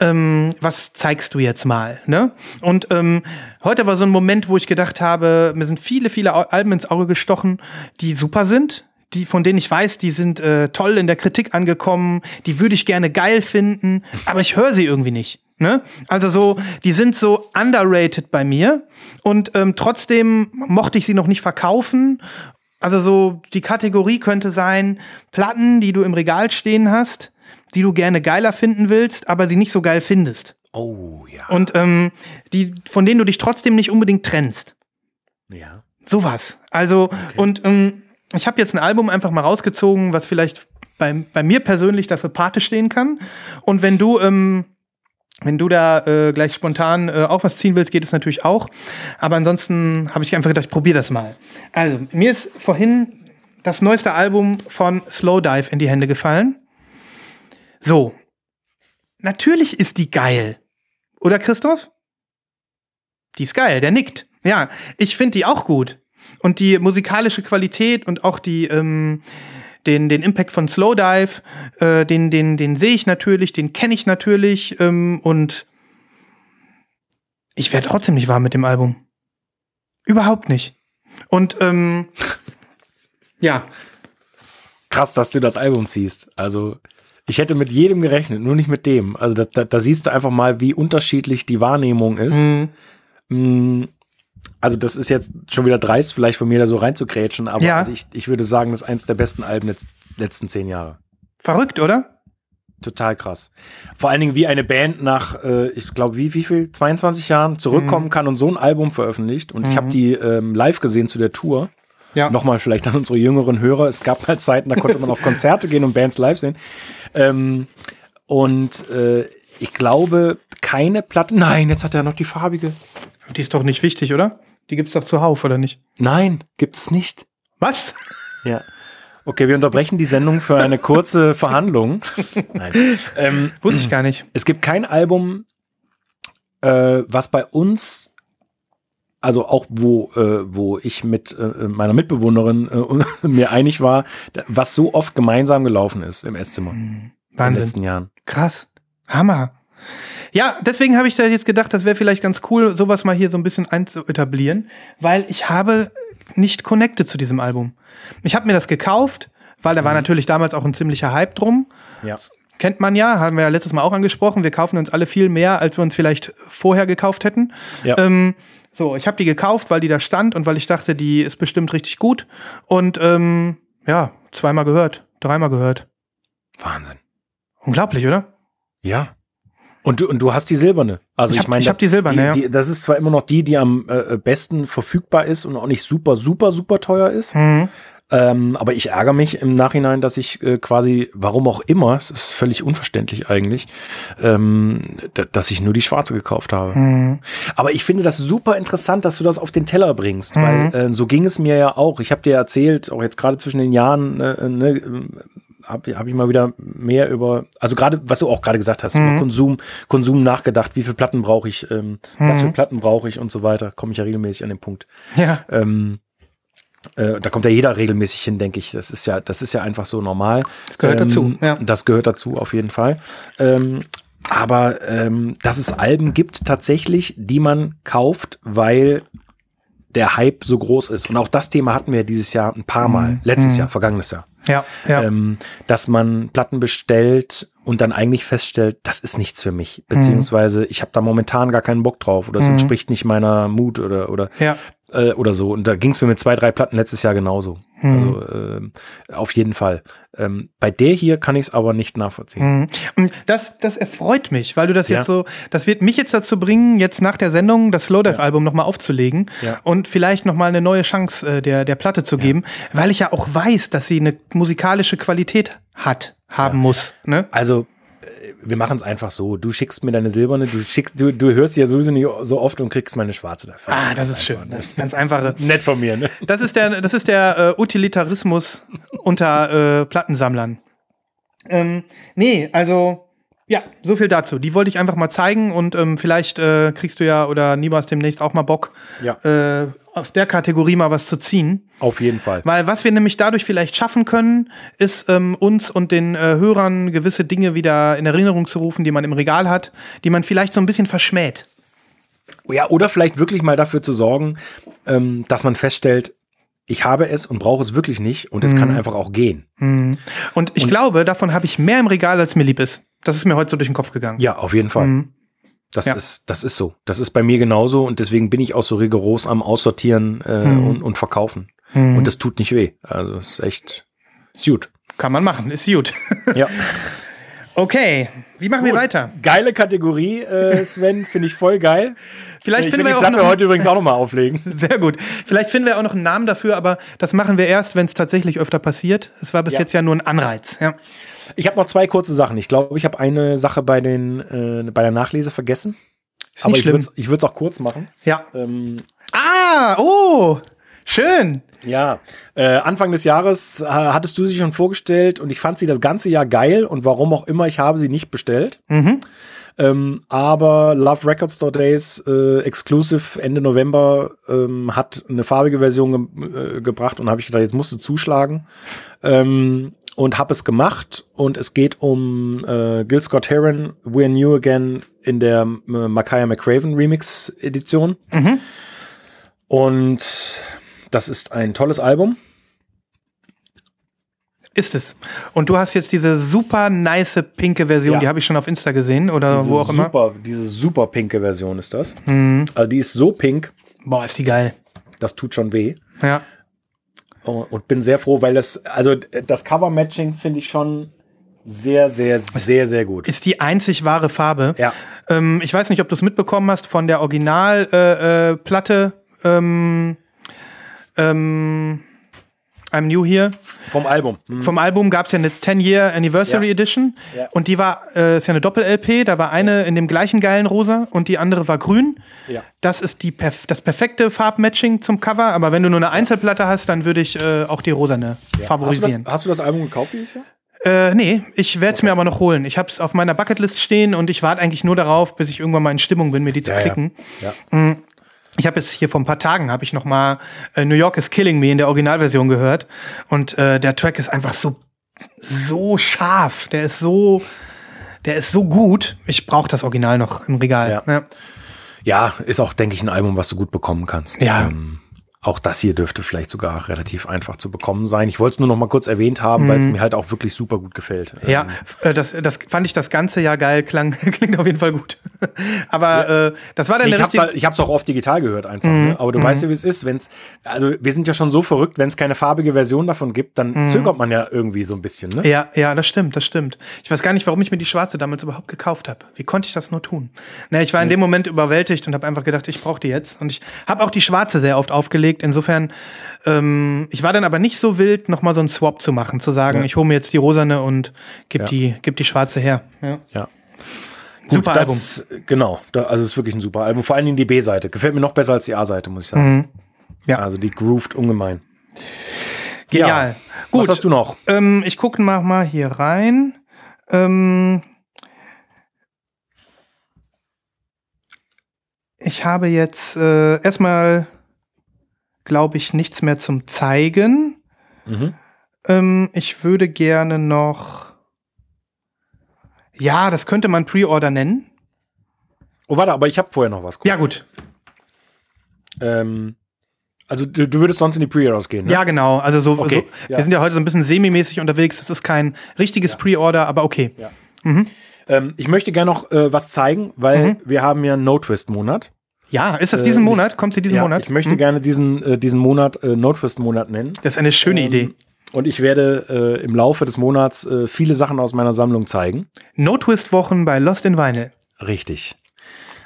ähm, was zeigst du jetzt mal? Ne? Und ähm, heute war so ein Moment, wo ich gedacht habe, mir sind viele, viele Alben ins Auge gestochen, die super sind. Die, von denen ich weiß, die sind äh, toll in der Kritik angekommen, die würde ich gerne geil finden, aber ich höre sie irgendwie nicht. Ne? Also so, die sind so underrated bei mir und ähm, trotzdem mochte ich sie noch nicht verkaufen. Also so, die Kategorie könnte sein, Platten, die du im Regal stehen hast, die du gerne geiler finden willst, aber sie nicht so geil findest. Oh, ja. Und ähm, die, von denen du dich trotzdem nicht unbedingt trennst. ja. Sowas. Also, und ähm, ich habe jetzt ein Album einfach mal rausgezogen, was vielleicht bei, bei mir persönlich dafür Pate stehen kann. Und wenn du, ähm, wenn du da äh, gleich spontan äh, auch was ziehen willst, geht es natürlich auch. Aber ansonsten habe ich einfach gedacht, ich probiere das mal. Also, mir ist vorhin das neueste Album von Slowdive in die Hände gefallen. So. Natürlich ist die geil. Oder Christoph? Die ist geil, der nickt. Ja, ich finde die auch gut. Und die musikalische Qualität und auch die, ähm, den, den Impact von Slowdive, äh, den, den, den sehe ich natürlich, den kenne ich natürlich. Ähm, und ich werde trotzdem nicht warm mit dem Album. Überhaupt nicht. Und ähm, ja, krass, dass du das Album ziehst. Also, ich hätte mit jedem gerechnet, nur nicht mit dem. Also, da, da, da siehst du einfach mal, wie unterschiedlich die Wahrnehmung ist. Mhm. Also, das ist jetzt schon wieder dreist, vielleicht von mir da so reinzugrätschen, aber Ja. also ich, ich würde sagen, das ist eins der besten Alben der letzten zehn Jahre. verrückt, oder? Total krass. Vor allen Dingen, wie eine Band nach, äh, ich glaube, wie, wie viel, 22 Jahren zurückkommen Mhm. kann und so ein Album veröffentlicht. Und ich habe die ähm, live gesehen zu der Tour. Ja. Nochmal vielleicht an unsere jüngeren Hörer. Es gab halt Zeiten, da konnte man auf Konzerte gehen und Bands live sehen. Ähm, und äh, ich glaube, keine Platte. Nein, jetzt hat er noch die farbige. Die ist doch nicht wichtig, oder? Die gibt's doch zuhauf, oder nicht? Nein, gibt es nicht. Was? Ja. Okay, wir unterbrechen die Sendung für eine kurze Verhandlung. Nein. Ähm, Wusste ich gar nicht. es gibt kein Album, äh, was bei uns, also auch wo, äh, wo ich mit äh, meiner Mitbewohnerin äh, mir einig war, was so oft gemeinsam gelaufen ist im Esszimmer in den Wahnsinn. letzten Jahren. Krass. Hammer. Ja, deswegen habe ich da jetzt gedacht, das wäre vielleicht ganz cool, sowas mal hier so ein bisschen einzuetablieren, weil ich habe nicht connected zu diesem Album. Ich habe mir das gekauft, weil da war natürlich damals auch ein ziemlicher Hype drum. Ja. Kennt man ja, haben wir ja letztes Mal auch angesprochen. Wir kaufen uns alle viel mehr, als wir uns vielleicht vorher gekauft hätten. Ja. Ähm, so, ich habe die gekauft, weil die da stand und weil ich dachte, die ist bestimmt richtig gut. Und ähm, ja, zweimal gehört, dreimal gehört. Wahnsinn. Unglaublich, oder? Ja. Und du, und du hast die silberne. Also Ich ich, meine, ich hab die silberne, ja. die, Das ist zwar immer noch die, die am äh, besten verfügbar ist und auch nicht super, super, super teuer ist. Mhm. Ähm, aber ich ärgere mich im Nachhinein, dass ich äh, quasi, warum auch immer, es ist völlig unverständlich eigentlich, ähm, da- dass ich nur die schwarze gekauft habe. Mhm. Aber ich finde das super interessant, dass du das auf den Teller bringst, weil äh, so ging es mir ja auch. Ich habe dir erzählt, auch jetzt gerade zwischen den Jahren, äh, ne, habe hab ich mal wieder mehr über, also gerade, was du auch gerade gesagt hast, über Konsum, Konsum nachgedacht, wie viele Platten brauche ich, ähm, was für Platten brauche ich und so weiter, komme ich ja regelmäßig an den Punkt. Ja. Ähm, äh, da kommt ja jeder regelmäßig hin, denke ich. Das ist ja, das ist ja einfach so normal. Das gehört dazu, ja. Das gehört dazu, auf jeden Fall. Ähm, aber ähm, dass es Alben gibt tatsächlich, die man kauft, weil der Hype so groß ist. Und auch das Thema hatten wir dieses Jahr ein paar Mal. Letztes Jahr, vergangenes Jahr. Ja, ja. Ähm, dass man Platten bestellt und dann eigentlich feststellt, das ist nichts für mich. Beziehungsweise ich habe da momentan gar keinen Bock drauf oder es entspricht nicht meiner Mut oder, oder ja. Äh, oder so. Und da ging es mir mit zwei, drei Platten letztes Jahr genauso. Also ähm, auf jeden Fall. Ähm, bei der hier kann ich es aber nicht nachvollziehen. Und das, das erfreut mich, weil du das Ja. jetzt so, das wird mich jetzt dazu bringen, jetzt nach der Sendung das Slowdive-Album nochmal aufzulegen Ja. und vielleicht nochmal eine neue Chance äh, der, der Platte zu geben, weil ich ja auch weiß, dass sie eine musikalische Qualität hat, haben muss. Ne? Also äh, wir machen es einfach so. Du schickst mir deine silberne, du schickst, du, du hörst sie ja sowieso nicht so oft und kriegst meine schwarze dafür. Ah, das ist schön. Das ist ganz einfache. Nett von mir, ne? Das ist der, das ist der äh, Utilitarismus unter äh, Plattensammlern. Ähm, nee, also ja, so viel dazu. Die wollte ich einfach mal zeigen und ähm, vielleicht äh, kriegst du ja oder Nibas demnächst auch mal Bock, Ja. äh, aus der Kategorie mal was zu ziehen. Auf jeden Fall. Weil was wir nämlich dadurch vielleicht schaffen können, ist ähm, uns und den äh, Hörern gewisse Dinge wieder in Erinnerung zu rufen, die man im Regal hat, die man vielleicht so ein bisschen verschmäht. Ja, oder vielleicht wirklich mal dafür zu sorgen, ähm, dass man feststellt, ich habe es und brauche es wirklich nicht und es kann einfach auch gehen. Und ich glaube, davon habe ich mehr im Regal, als mir lieb ist. Das ist mir heute so durch den Kopf gegangen. Ja, auf jeden Fall. Mhm. Das, Ja. ist, das ist so. Das ist bei mir genauso und deswegen bin ich auch so rigoros am Aussortieren äh, Mhm. und, und Verkaufen. Und das tut nicht weh. Also es ist echt ist gut. Kann man machen, ist gut. Ja. Okay, wie machen wir weiter? Geile Kategorie, äh, Sven, finde ich voll geil. Vielleicht ich finden wir auch noch, heute übrigens auch nochmal auflegen. sehr gut. Vielleicht finden wir auch noch einen Namen dafür, aber das machen wir erst, wenn es tatsächlich öfter passiert. Es war bis Ja. jetzt ja nur ein Anreiz. Ja. Ich habe noch zwei kurze Sachen. Ich glaube, ich habe eine Sache bei, den, äh, bei der Nachlese vergessen. Ist Aber ich würde ich würde es auch kurz machen. Ja. Ähm, Ah, oh, schön. Ja, äh, Anfang des Jahres äh, hattest du sie schon vorgestellt und ich fand sie das ganze Jahr geil und warum auch immer, ich habe sie nicht bestellt. Mhm. Ähm, aber Love Record Store Days äh, Exclusive Ende November ähm, hat eine farbige Version ge äh, gebracht und habe ich gedacht, jetzt musst du zuschlagen. Ähm, und habe es gemacht und es geht um äh, Gil Scott Heron, We're New Again in der äh, Makaya McCraven Remix Edition. Und das ist ein tolles Album. Ist es. Und du hast jetzt diese super nice pinke Version, Ja. die habe ich schon auf Insta gesehen oder Diese wo auch immer. super, Diese super pinke Version ist das. Also die ist so pink, Boah, ist die geil. das tut schon weh. Ja. Und bin sehr froh, weil das, also das Cover-Matching finde ich schon sehr, sehr, sehr, sehr gut. Ist die einzig wahre Farbe. Ja. Ähm, ich weiß nicht, ob du es mitbekommen hast von der Originalplatte. Äh, äh, Platte, ähm, ähm, I'm New Here. Vom Album. Mhm. Vom Album gab es ja eine 10-Year Anniversary Ja. Edition. Ja. Und die war, äh, ist ja eine Doppel-LP. Da war eine in dem gleichen geilen Rosa und die andere war grün. Ja. Das ist die perf das perfekte Farbmatching zum Cover. Aber wenn du nur eine Einzelplatte hast, dann würde ich äh, auch die rosane Hast du, das, favorisieren. hast du das Album gekauft dieses Jahr? Äh, nee, ich werde es mir aber noch holen. Ich habe es auf meiner Bucketlist stehen und ich warte eigentlich nur darauf, bis ich irgendwann mal in Stimmung bin, mir die zu Ja, ja. klicken. Ich habe jetzt hier vor ein paar Tagen habe ich noch mal äh, New York is Killing Me in der Originalversion gehört und äh, der Track ist einfach so so scharf. Der ist so der ist so gut. Ich brauche das Original noch im Regal. Ja. Ja. Ja, ist auch, denke ich, ein Album, was du gut bekommen kannst. Ja. Ähm, auch das hier dürfte vielleicht sogar relativ einfach zu bekommen sein. Ich wollte es nur noch mal kurz erwähnt haben, weil es mir halt auch wirklich super gut gefällt. Ja, Ähm, äh, das, das fand ich das ganze Jahr geil, klang, klingt auf jeden Fall gut. Aber äh, das war dann ich der hab's, richtige. halt, ich hab's auch oft digital gehört einfach. Ne? Aber du weißt ja, wie es ist. Wenn's, also wir sind ja schon so verrückt, wenn es keine farbige Version davon gibt, dann zögert man ja irgendwie so ein bisschen. Ne? Ja, ja, das stimmt, das stimmt. Ich weiß gar nicht, warum ich mir die schwarze damals überhaupt gekauft habe. Wie konnte ich das nur tun? Na, ich war in dem Moment überwältigt und habe einfach gedacht, ich brauche die jetzt. Und ich habe auch die schwarze sehr oft aufgelegt. Insofern, ähm, ich war dann aber nicht so wild, noch mal so einen Swap zu machen, zu sagen, Ja. ich hole mir jetzt die rosane und gib Ja. die, gib die schwarze her. Ja. Ja. Super das, Album. Genau, da, also es ist wirklich ein super Album. Vor allen Dingen die B-Seite. Gefällt mir noch besser als die A-Seite, muss ich sagen. Ja. Also die grooved ungemein. Genial. Gut. Gut. Was hast du noch? Ähm, ich gucke mal, mal hier rein. Ähm, ich habe jetzt äh, erstmal, glaube ich, nichts mehr zum Zeigen. Mhm. Ähm, ich würde gerne noch. Ja, das könnte man Pre-Order nennen. Oh, warte, aber ich habe vorher noch was. Ja, gut. Ähm, also du, du würdest sonst in die Pre-Orders gehen, ne? Ja, genau. Also so, Okay, so ja. wir sind ja heute so ein bisschen semi-mäßig unterwegs. Das ist kein richtiges Pre-Order, aber okay. Ja. Ähm, ich möchte gerne noch äh, was zeigen, weil Mhm. wir haben ja einen No-Twist-Monat. Ja, ist das Äh, diesen ich- Monat? Kommt sie diesen Ja, Monat? Ich möchte Hm? gerne diesen, äh, diesen Monat äh, No-Twist-Monat nennen. Das ist eine schöne Ähm, Idee. Und ich werde äh, im Laufe des Monats äh, viele Sachen aus meiner Sammlung zeigen. No-Twist-Wochen bei Lost in Vinyl. Richtig.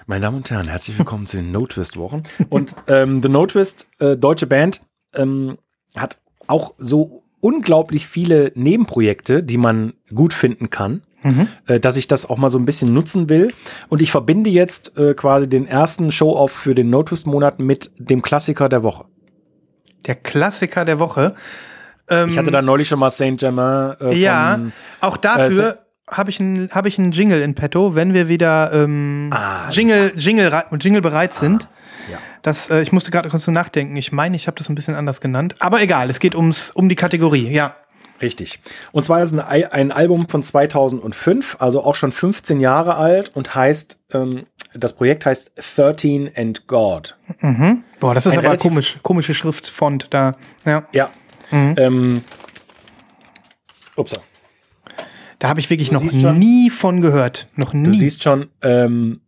Meine Damen und Herren, herzlich willkommen zu den No-Twist-Wochen. Und ähm, The No-Twist, äh, deutsche Band, ähm, hat auch so unglaublich viele Nebenprojekte, die man gut finden kann. Äh, dass ich das auch mal so ein bisschen nutzen will. Und ich verbinde jetzt äh, quasi den ersten Show-Off für den No-Twist-Monat mit dem Klassiker der Woche. Der Klassiker der Woche. Ähm, Ich hatte da neulich schon mal Saint Germain. Äh, ja, von, auch dafür habe ich einen hab ich einen Jingle in petto, wenn wir wieder ähm, Ah, Jingle, Jingle, rei- Jingle bereit sind. ja. Das, äh, ich musste gerade kurz so nachdenken. Ich meine, ich habe das ein bisschen anders genannt. Aber egal, es geht ums, um die Kategorie. Ja. Richtig. Und zwar ist ein, Ei- ein Album von 2005, also auch schon 15 Jahre alt und heißt, ähm, das Projekt heißt 13 and God. Boah, das ist Ein aber komisch. Komische Schriftfont da. Ja. Ja. Mhm. Ähm, upsa. Da habe ich wirklich Du noch siehst schon- nie von gehört. Noch Du nie. siehst schon, ähm,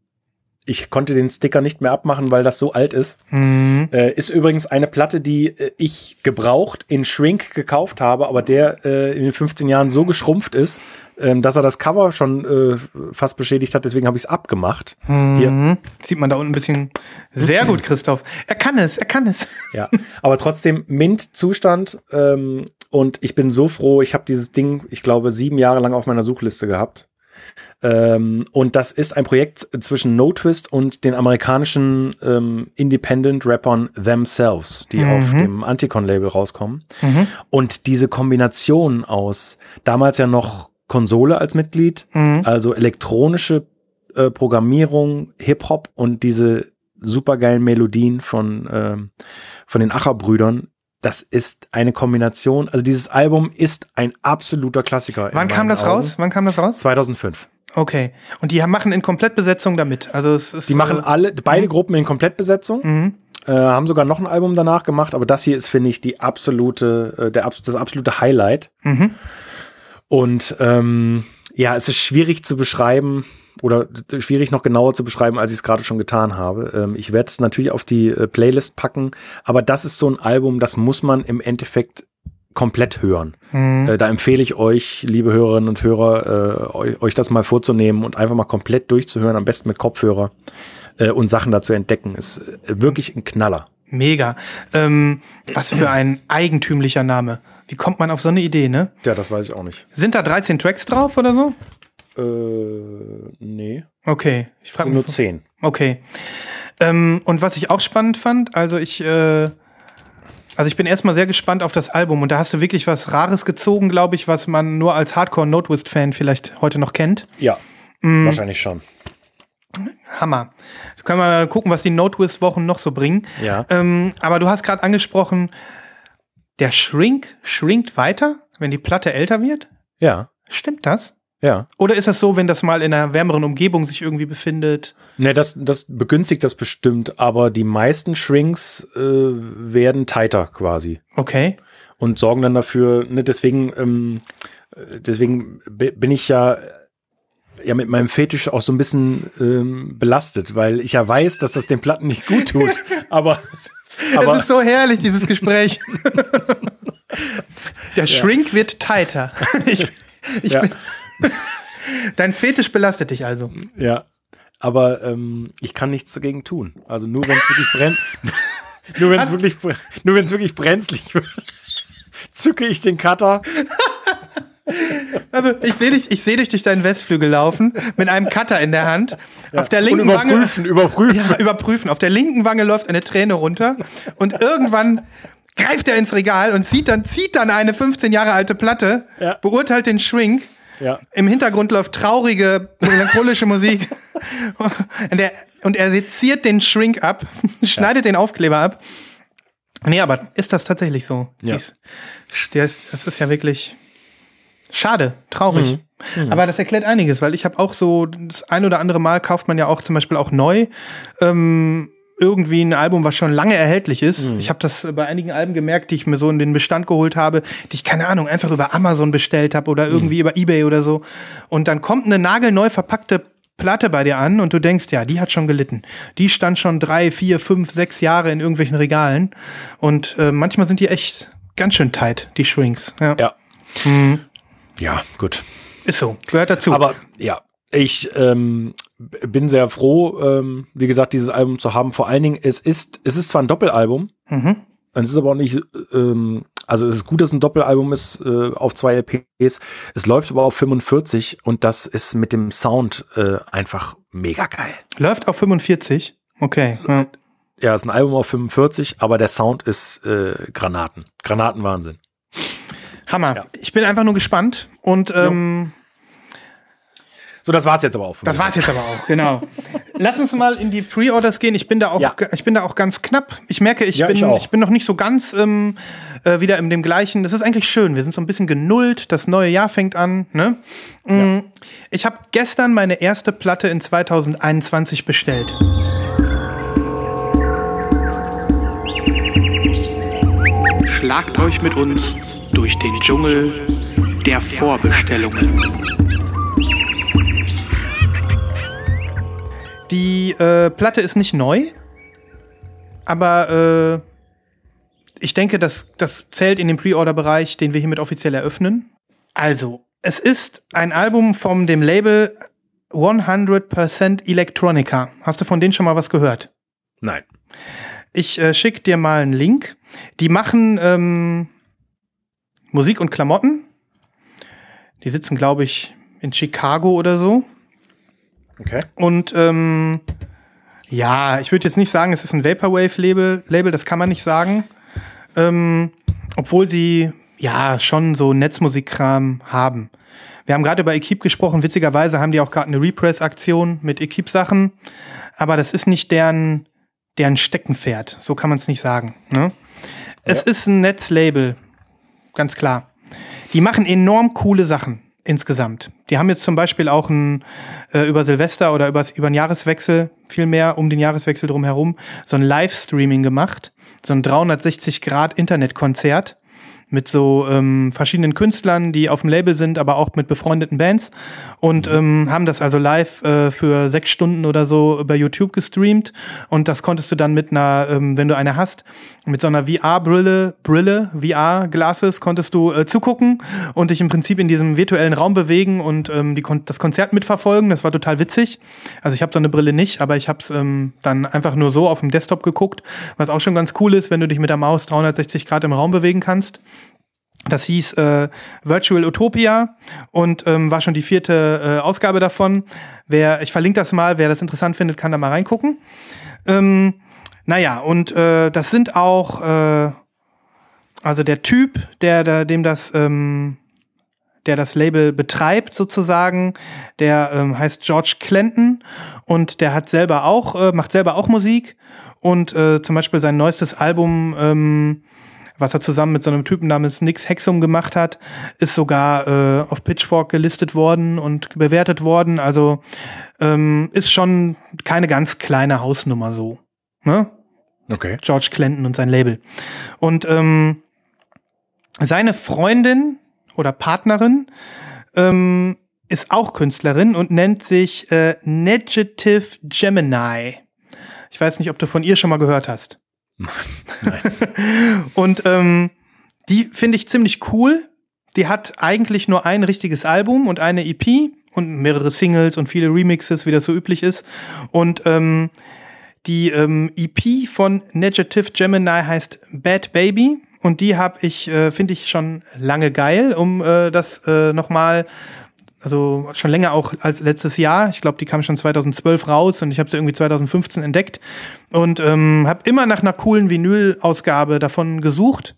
ich konnte den Sticker nicht mehr abmachen, weil das so alt ist. Mhm. Äh, ist übrigens eine Platte, die äh, ich gebraucht in Shrink gekauft habe, aber der äh, in den 15 Jahren so geschrumpft ist, ähm, dass er das Cover schon äh, fast beschädigt hat. Deswegen habe ich es abgemacht. Hier. Mhm. Sieht man da unten ein bisschen. Sehr gut, Christoph. Er kann es, er kann es. Ja, aber trotzdem Mint-Zustand. Ähm, und ich bin so froh, ich habe dieses Ding, ich glaube, sieben Jahre lang auf meiner Suchliste gehabt. Ähm, und das ist ein Projekt zwischen No Twist und den amerikanischen ähm, Independent-Rappern Themselves, die auf dem Anticon-Label rauskommen. Und diese Kombination aus damals ja noch Konsole als Mitglied, also elektronische äh, Programmierung, Hip-Hop und diese supergeilen Melodien von, ähm, von den Acher-Brüdern. Das ist eine Kombination. Also dieses Album ist ein absoluter Klassiker. Wann kam das Augen. raus? Wann kam das raus? 2005. Okay. Und die machen in Komplettbesetzung damit. Also es ist. Die machen äh, alle, beide Gruppen in Komplettbesetzung. Mhm. Äh, haben sogar noch ein Album danach gemacht, aber das hier ist, finde ich, die absolute, äh, der, das absolute Highlight. Mhm. Und ähm, ja, es ist schwierig zu beschreiben oder schwierig noch genauer zu beschreiben, als ich es gerade schon getan habe. Ähm, ich werde es natürlich auf die äh, Playlist packen, aber das ist so ein Album, das muss man im Endeffekt komplett hören. Mhm. Äh, da empfehle ich euch, liebe Hörerinnen und Hörer, äh, euch, euch das mal vorzunehmen und einfach mal komplett durchzuhören, am besten mit Kopfhörer äh, und Sachen dazu entdecken. Ist äh, wirklich ein Knaller. Mega. Ähm, was für ein eigentümlicher Name. Wie kommt man auf so eine Idee, ne? Ja, das weiß ich auch nicht. Sind da 13 Tracks drauf oder so? Äh, nee. Okay, ich frage sind mich. nur zehn. Okay. Ähm, und was ich auch spannend fand, also ich, äh, also ich bin erstmal sehr gespannt auf das Album und da hast du wirklich was Rares gezogen, glaube ich, was man nur als Hardcore Notewist Fan vielleicht heute noch kennt. Ja, Mm. wahrscheinlich schon. Hammer. Können wir mal gucken, was die Notewist Wochen noch so bringen. Ja. Ähm, aber du hast gerade angesprochen, der Shrink schrinkt weiter, wenn die Platte älter wird. Ja, Stimmt das? Ja. Oder ist das so, wenn das mal in einer wärmeren Umgebung sich irgendwie befindet? Ne, das, das begünstigt das bestimmt, aber die meisten Shrinks äh, werden tighter quasi Okay. und sorgen dann dafür, ne, deswegen, ähm, äh, deswegen bi- bin ich ja, ja mit meinem Fetisch auch so ein bisschen ähm, belastet, weil ich ja weiß, dass das den Platten nicht gut tut. aber Es aber ist so herrlich, dieses Gespräch. Der Shrink wird tighter. Ich, ich Ja. bin, dein Fetisch belastet dich also. ja, aber ähm, ich kann nichts dagegen tun. Also nur wenn es wirklich brennt, nur wenn es wirklich, nur wenn es wirklich brenzlig wird, zücke ich den Cutter. Also ich sehe dich, ich sehe dich durch deinen Westflügel laufen mit einem Cutter in der Hand. Auf der linken Wange überprüfen, überprüfen. ja, überprüfen. Auf der linken Wange läuft eine Träne runter und irgendwann greift er ins Regal und zieht dann, zieht dann eine 15 Jahre alte Platte, Ja. beurteilt den Shrink. Ja. Im Hintergrund läuft traurige, melancholische Musik. Und er, und er seziert den Shrink ab, schneidet den Aufkleber ab. Nee, aber ist das tatsächlich so? Ja. Der- Das ist ja wirklich schade, traurig. Aber das erklärt einiges, weil ich habe auch so, das ein oder andere Mal kauft man ja auch zum Beispiel auch neu ähm, irgendwie ein Album, was schon lange erhältlich ist. Ich habe das bei einigen Alben gemerkt, die ich mir so in den Bestand geholt habe, die ich, keine Ahnung, einfach über Amazon bestellt habe oder irgendwie über Ebay oder so. Und dann kommt eine nagelneu verpackte Platte bei dir an und du denkst, ja, die hat schon gelitten. Die stand schon drei, vier, fünf, sechs Jahre in irgendwelchen Regalen. Und äh, manchmal sind die echt ganz schön tight, die Shrinks. Ja. Ja. Ja, gut. Ist so, gehört dazu. Aber ja, ich ähm, bin sehr froh, ähm, wie gesagt, dieses Album zu haben. Vor allen Dingen, es ist, es ist zwar ein Doppelalbum, mhm. es ist aber auch nicht, ähm, also es ist gut, dass es ein Doppelalbum ist äh, auf zwei LPs. Es läuft aber auf 45 und das ist mit dem Sound äh, einfach mega geil. Läuft auf 45. Okay. Ja. Ja, es ist ein Album auf 45, aber der Sound ist äh, Granaten. Granatenwahnsinn. Hammer. Ja. Ich bin einfach nur gespannt und ähm, So, das war's jetzt aber auch. das war's jetzt aber auch, genau. Lass uns mal in die Pre-Orders gehen. Ich bin da auch, Ja. ich bin da auch ganz knapp. Ich merke, ich Ja, bin, ich auch. ich bin noch nicht so ganz ähm, äh, wieder in dem gleichen. Das ist eigentlich schön. Wir sind so ein bisschen genullt. Das neue Jahr fängt an. Ne? Mm, Ich habe gestern meine erste Platte in 2021 bestellt. Schlagt euch mit uns durch den Dschungel der Vorbestellungen. Die äh, Platte ist nicht neu, aber äh, ich denke, das, das zählt in den Pre-Order-Bereich, den wir hiermit offiziell eröffnen. Also, es ist ein Album von dem Label 100% Electronica. Hast du von denen schon mal was gehört? Nein. Ich äh, schicke dir mal einen Link. Die machen ähm, Musik und Klamotten. Die sitzen, glaube ich, in Chicago oder so. Okay. Und ähm, ja, ich würde jetzt nicht sagen, es ist ein Vaporwave-Label, Label, das kann man nicht sagen. Ähm, obwohl sie ja schon so Netzmusikkram haben. Wir haben gerade über Equipe gesprochen, witzigerweise haben die auch gerade eine Repress-Aktion mit Equipe-Sachen, aber das ist nicht deren, deren Steckenpferd, so kann man es nicht sagen. Ne? Es ist ein Netzlabel, ganz klar. Die machen enorm coole Sachen insgesamt. Die haben jetzt zum Beispiel auch ein, äh, über Silvester oder übers, über den Jahreswechsel, vielmehr um den Jahreswechsel drumherum, so ein Livestreaming gemacht, so ein 360 Grad Internetkonzert mit so ähm, verschiedenen Künstlern, die auf dem Label sind, aber auch mit befreundeten Bands und ähm, haben das also live äh, für sechs Stunden oder so über YouTube gestreamt und das konntest du dann mit einer, ähm, wenn du eine hast, mit so einer VR-Brille, Brille, VR-Glasses konntest du äh, zugucken und dich im Prinzip in diesem virtuellen Raum bewegen und ähm, die Kon das Konzert mitverfolgen. Das war total witzig. Also ich habe so eine Brille nicht, aber ich habe es ähm, dann einfach nur so auf dem Desktop geguckt, was auch schon ganz cool ist, wenn du dich mit der Maus 360 Grad im Raum bewegen kannst. Das hieß äh, Virtual Utopia und ähm, war schon die vierte äh, Ausgabe davon. Wer, ich verlinke das mal, wer das interessant findet, kann da mal reingucken. Ähm, naja, und äh, das sind auch, äh, also der Typ, der, der dem das, ähm, der das Label betreibt sozusagen, der ähm, heißt George Clinton und der hat selber auch, äh, macht selber auch Musik und äh, zum Beispiel sein neuestes Album ähm, was er zusammen mit so einem Typen namens Nix Hexum gemacht hat, ist sogar äh, auf Pitchfork gelistet worden und bewertet worden. Also ähm, ist schon keine ganz kleine Hausnummer so. Ne? Okay. George Clinton und sein Label. Und ähm, seine Freundin oder Partnerin ähm, ist auch Künstlerin und nennt sich äh, Negative Gemini. Ich weiß nicht, ob du von ihr schon mal gehört hast. Und ähm, die finde ich ziemlich cool. Die hat eigentlich nur ein richtiges Album und eine EP und mehrere Singles und viele Remixes, wie das so üblich ist. Und ähm, die ähm, EP von Negative Gemini heißt Bad Baby und die habe ich, äh, finde ich schon lange geil, um äh, das äh, nochmal also schon länger auch als letztes Jahr. Ich glaube, die kam schon 2012 raus und ich habe sie irgendwie 2015 entdeckt und ähm, habe immer nach einer coolen Vinyl-Ausgabe davon gesucht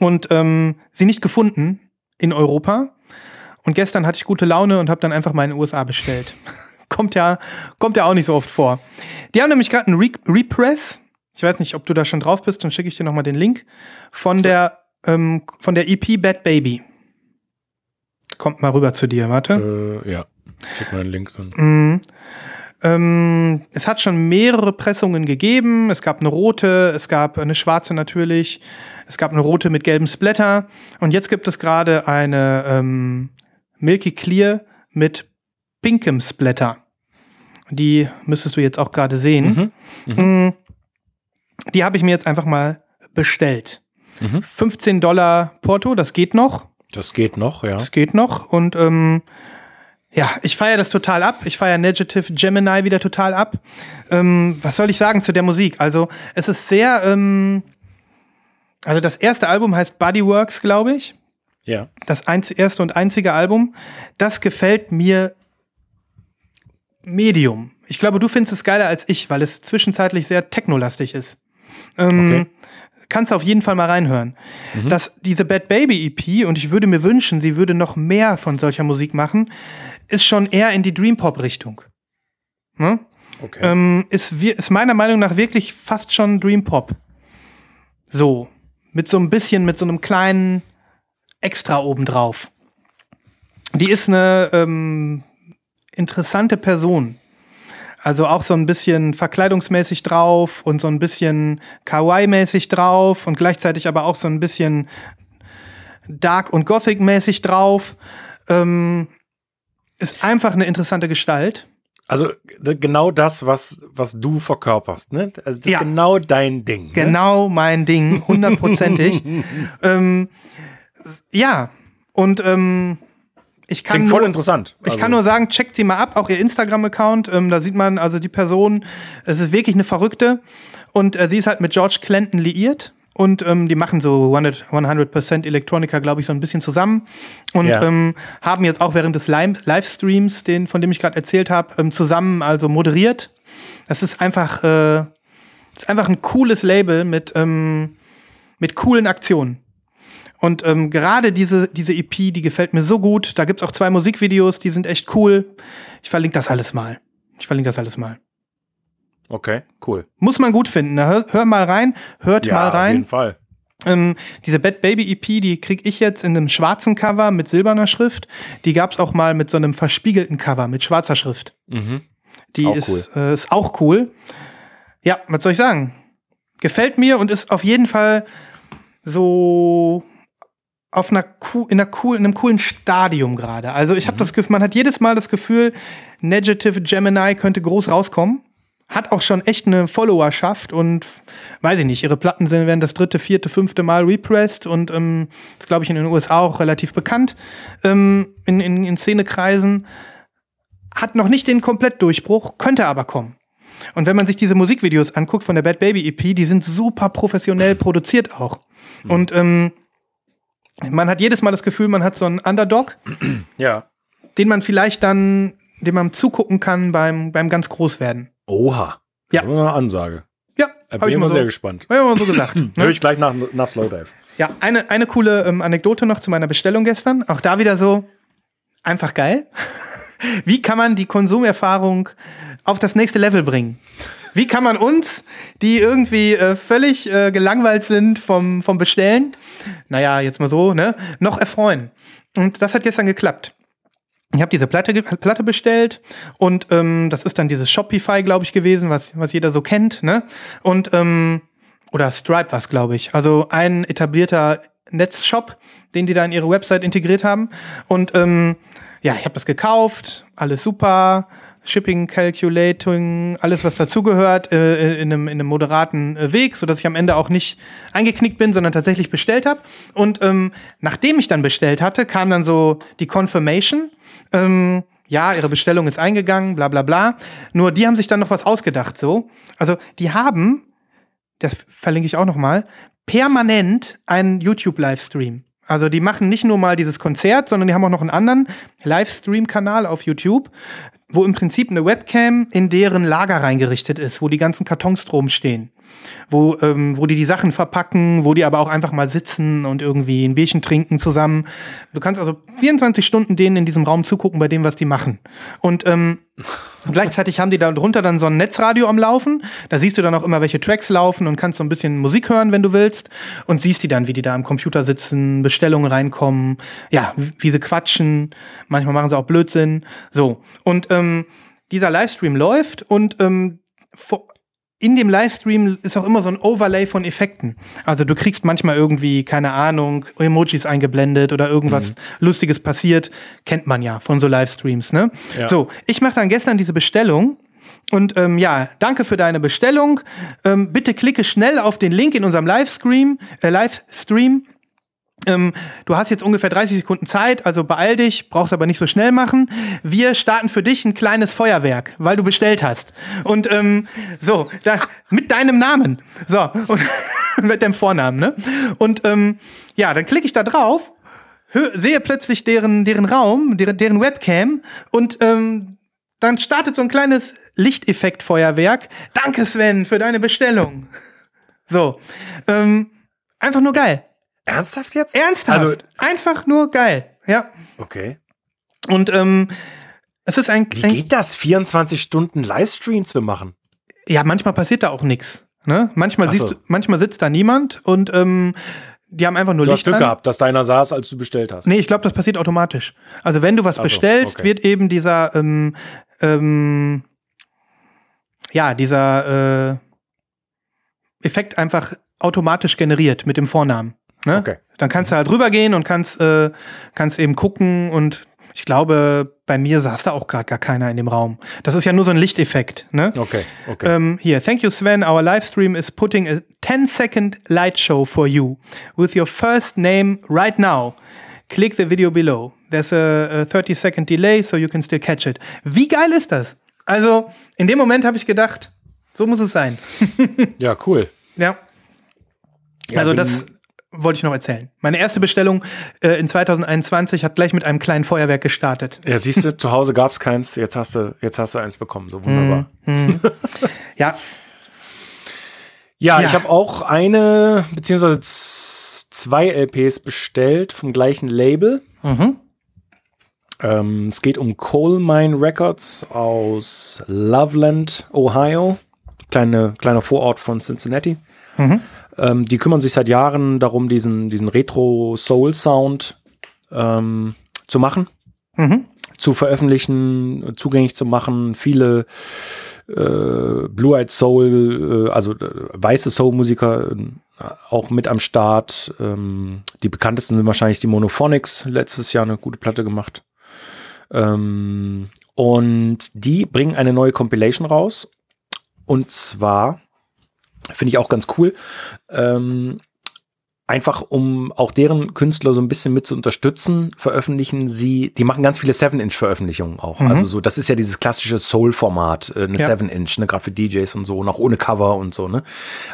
und ähm, sie nicht gefunden in Europa. Und gestern hatte ich gute Laune und habe dann einfach mal in den USA bestellt. kommt ja, kommt ja auch nicht so oft vor. Die haben nämlich gerade einen Re Repress. Ich weiß nicht, ob du da schon drauf bist, dann schicke ich dir noch mal den Link von der ähm, von der EP Bad Baby. Kommt mal rüber zu dir, warte. Äh, ja. Schick mal einen Link dann. Mhm. Ähm, es hat schon mehrere Pressungen gegeben. Es gab eine rote, es gab eine schwarze natürlich, es gab eine rote mit gelbem Splatter und jetzt gibt es gerade eine ähm, Milky Clear mit pinkem Splatter. Die müsstest du jetzt auch gerade sehen. Mhm. Mhm. Die habe ich mir jetzt einfach mal bestellt. Mhm. 15 Dollar Porto, das geht noch. Das geht noch, ja. Das geht noch. Und ähm, ja, ich feiere das total ab. Ich feiere Negative Gemini wieder total ab. Ähm, was soll ich sagen zu der Musik? Also, es ist sehr. Ähm, also, das erste Album heißt Bodyworks, glaube ich. Ja. Das erste und einzige Album. Das gefällt mir Medium. Ich glaube, du findest es geiler als ich, weil es zwischenzeitlich sehr technolastig ist. Ähm, okay kannst du auf jeden Fall mal reinhören. Mhm. Das, diese Bad Baby EP, und ich würde mir wünschen, sie würde noch mehr von solcher Musik machen, ist schon eher in die Dream Pop Richtung. Ne? Okay. Ähm, ist, ist meiner Meinung nach wirklich fast schon Dream Pop. So. Mit so ein bisschen, mit so einem kleinen Extra obendrauf. Die ist eine ähm, interessante Person. Also auch so ein bisschen verkleidungsmäßig drauf und so ein bisschen Kawaii-mäßig drauf und gleichzeitig aber auch so ein bisschen Dark- und Gothic-mäßig drauf. Ähm, ist einfach eine interessante Gestalt. Also genau das, was, was du verkörperst, ne? Also das Ja. ist genau dein Ding. Ne? Genau mein Ding, hundertprozentig. ähm, ja, und ähm, ich kann Klingt nur, voll interessant. Ich Also, kann nur sagen, checkt sie mal ab, auch ihr Instagram-Account. Ähm, da sieht man also die Person, es ist wirklich eine Verrückte. Und äh, sie ist halt mit George Clinton liiert. Und ähm, die machen so 100%, 100 Elektronika, glaube ich, so ein bisschen zusammen. Und Ja. ähm, haben jetzt auch während des Li- Livestreams, den, von dem ich gerade erzählt habe, ähm, zusammen also moderiert. Das ist einfach, äh, das ist einfach ein cooles Label mit, ähm, mit coolen Aktionen. Und ähm, gerade diese, diese EP, die gefällt mir so gut. Da gibt's auch zwei Musikvideos, die sind echt cool. Ich verlinke das alles mal. Ich verlinke das alles mal. Okay, cool. Muss man gut finden. Hör, hör mal rein, hört Ja, mal auf jeden rein. Fall. Ähm, diese Bad Baby EP, die krieg ich jetzt in einem schwarzen Cover mit silberner Schrift. Die gab's auch mal mit so einem verspiegelten Cover mit schwarzer Schrift. Mhm. Die Auch ist, cool. äh, ist auch cool. Ja, was soll ich sagen? Gefällt mir und ist auf jeden Fall so auf einer in, einer cool, in einem coolen Stadium gerade. Also ich habe mhm. das Gefühl, man hat jedes Mal das Gefühl, Negative Gemini könnte groß rauskommen. Hat auch schon echt eine Followerschaft und weiß ich nicht, ihre Platten sind, werden das dritte, vierte, fünfte Mal repressed und ähm, ist, glaube ich, in den USA auch relativ bekannt ähm, in, in, in Szenekreisen. Hat noch nicht den Komplettdurchbruch, könnte aber kommen. Und wenn man sich diese Musikvideos anguckt von der Bad Baby EP, die sind super professionell produziert auch. Mhm. Und ähm, man hat jedes Mal das Gefühl, man hat so einen Underdog, ja. den man vielleicht dann, dem man zugucken kann beim, beim ganz Großwerden. Oha. Ja. Eine Ansage. Ja, bin ich mal so, sehr gespannt. Hab ich mal so gesagt. ne? Höre ich gleich nach, nach Slowdive. Ja, eine, eine coole ähm, Anekdote noch zu meiner Bestellung gestern. Auch da wieder so einfach geil. Wie kann man die Konsumerfahrung auf das nächste Level bringen? Wie kann man uns, die irgendwie äh, völlig äh, gelangweilt sind vom, vom Bestellen, naja, jetzt mal so, ne, noch erfreuen? Und das hat gestern geklappt. Ich habe diese Platte, Platte bestellt und ähm, das ist dann dieses Shopify, glaube ich, gewesen, was, was jeder so kennt, ne? Und ähm, oder Stripe was, glaube ich. Also ein etablierter Netzshop, den die da in ihre Website integriert haben. Und ähm, ja, ich habe das gekauft, alles super. Shipping Calculating, alles was dazugehört, äh, in, einem, in einem moderaten äh, Weg, sodass ich am Ende auch nicht eingeknickt bin, sondern tatsächlich bestellt habe. Und ähm, nachdem ich dann bestellt hatte, kam dann so die Confirmation. Ähm, ja, ihre Bestellung ist eingegangen, bla bla bla. Nur die haben sich dann noch was ausgedacht, so. Also die haben, das verlinke ich auch noch mal, permanent einen YouTube-Livestream. Also die machen nicht nur mal dieses Konzert, sondern die haben auch noch einen anderen Livestream-Kanal auf YouTube, wo im Prinzip eine Webcam in deren Lager reingerichtet ist, wo die ganzen Kartons drum stehen wo, ähm, wo die die Sachen verpacken, wo die aber auch einfach mal sitzen und irgendwie ein Bierchen trinken zusammen. Du kannst also 24 Stunden denen in diesem Raum zugucken bei dem, was die machen. Und ähm, gleichzeitig haben die da drunter dann so ein Netzradio am Laufen. Da siehst du dann auch immer, welche Tracks laufen und kannst so ein bisschen Musik hören, wenn du willst. Und siehst die dann, wie die da am Computer sitzen, Bestellungen reinkommen, ja, wie sie quatschen. Manchmal machen sie auch Blödsinn. So. Und ähm, dieser Livestream läuft und ähm, in dem Livestream ist auch immer so ein Overlay von Effekten. Also du kriegst manchmal irgendwie, keine Ahnung, Emojis eingeblendet oder irgendwas mhm. Lustiges passiert. Kennt man ja von so Livestreams, ne? Ja. So, ich mache dann gestern diese Bestellung und ähm, ja, danke für deine Bestellung. Ähm, bitte klicke schnell auf den Link in unserem Livestream, äh, Livestream ähm, du hast jetzt ungefähr 30 Sekunden Zeit, also beeil dich, brauchst aber nicht so schnell machen. Wir starten für dich ein kleines Feuerwerk, weil du bestellt hast. Und ähm, so, da, mit deinem Namen. So, und mit deinem Vornamen, ne? Und ähm, ja, dann klicke ich da drauf, sehe plötzlich deren, deren Raum, deren, deren Webcam und ähm, dann startet so ein kleines Lichteffektfeuerwerk. Danke, Sven, für deine Bestellung. So, ähm, einfach nur geil. Ernsthaft jetzt? Ernsthaft. Also, Einfach nur geil. Ja. Okay. Und ähm, es ist ein. Wie geht das, 24 Stunden Livestream zu machen? Ja, manchmal passiert da auch nichts. Ne? Manchmal, so. siehst du, manchmal sitzt da niemand und ähm, die haben einfach nur du Licht. Du hast Glück gehabt, dass deiner saß, als du bestellt hast. Nee, ich glaube, das passiert automatisch. Also wenn du was so, bestellst, okay. wird eben dieser ähm, ähm, ja, dieser äh, Effekt einfach automatisch generiert mit dem Vornamen. Ne? Okay. Dann kannst du halt rübergehen und kannst, äh, kannst eben gucken und ich glaube, bei mir saß da auch gerade gar keiner in dem Raum. Das ist ja nur so ein Lichteffekt. Ne? Okay, okay. Ähm, hier, thank you, Sven. Our Livestream is putting a 10-second light show for you with your first name right now. Click the video below. There's a, a 30-second delay, so you can still catch it. Wie geil ist das? Also, in dem Moment habe ich gedacht, so muss es sein. ja, cool. Ja. ja also das, wollte ich noch erzählen. Meine erste Bestellung äh, in 2021 hat gleich mit einem kleinen Feuerwerk gestartet. Ja, siehst du, zu Hause gab es keins, jetzt hast du, jetzt hast du eins bekommen, so wunderbar. Mm, ja. ja. Ja, ich habe auch eine, beziehungsweise zwei LPs bestellt vom gleichen Label. Mhm. Ähm, es geht um Coal Mine Records aus Loveland, Ohio. Kleine, kleiner Vorort von Cincinnati. Mhm. Ähm, die kümmern sich seit Jahren darum, diesen, diesen Retro-Soul-Sound ähm, zu machen, mhm. zu veröffentlichen, zugänglich zu machen. Viele äh, Blue-Eyed Soul, äh, also äh, weiße Soul-Musiker auch mit am Start. Ähm, die bekanntesten sind wahrscheinlich die Monophonics, letztes Jahr eine gute Platte gemacht. Ähm, und die bringen eine neue Compilation raus. Und zwar, finde ich auch ganz cool, ähm, einfach um auch deren Künstler so ein bisschen mit zu unterstützen, veröffentlichen sie, die machen ganz viele 7-Inch-Veröffentlichungen auch. Mhm. Also so, das ist ja dieses klassische Soul-Format, äh, eine ja. 7-Inch, ne, gerade für DJs und so, noch ohne Cover und so, ne.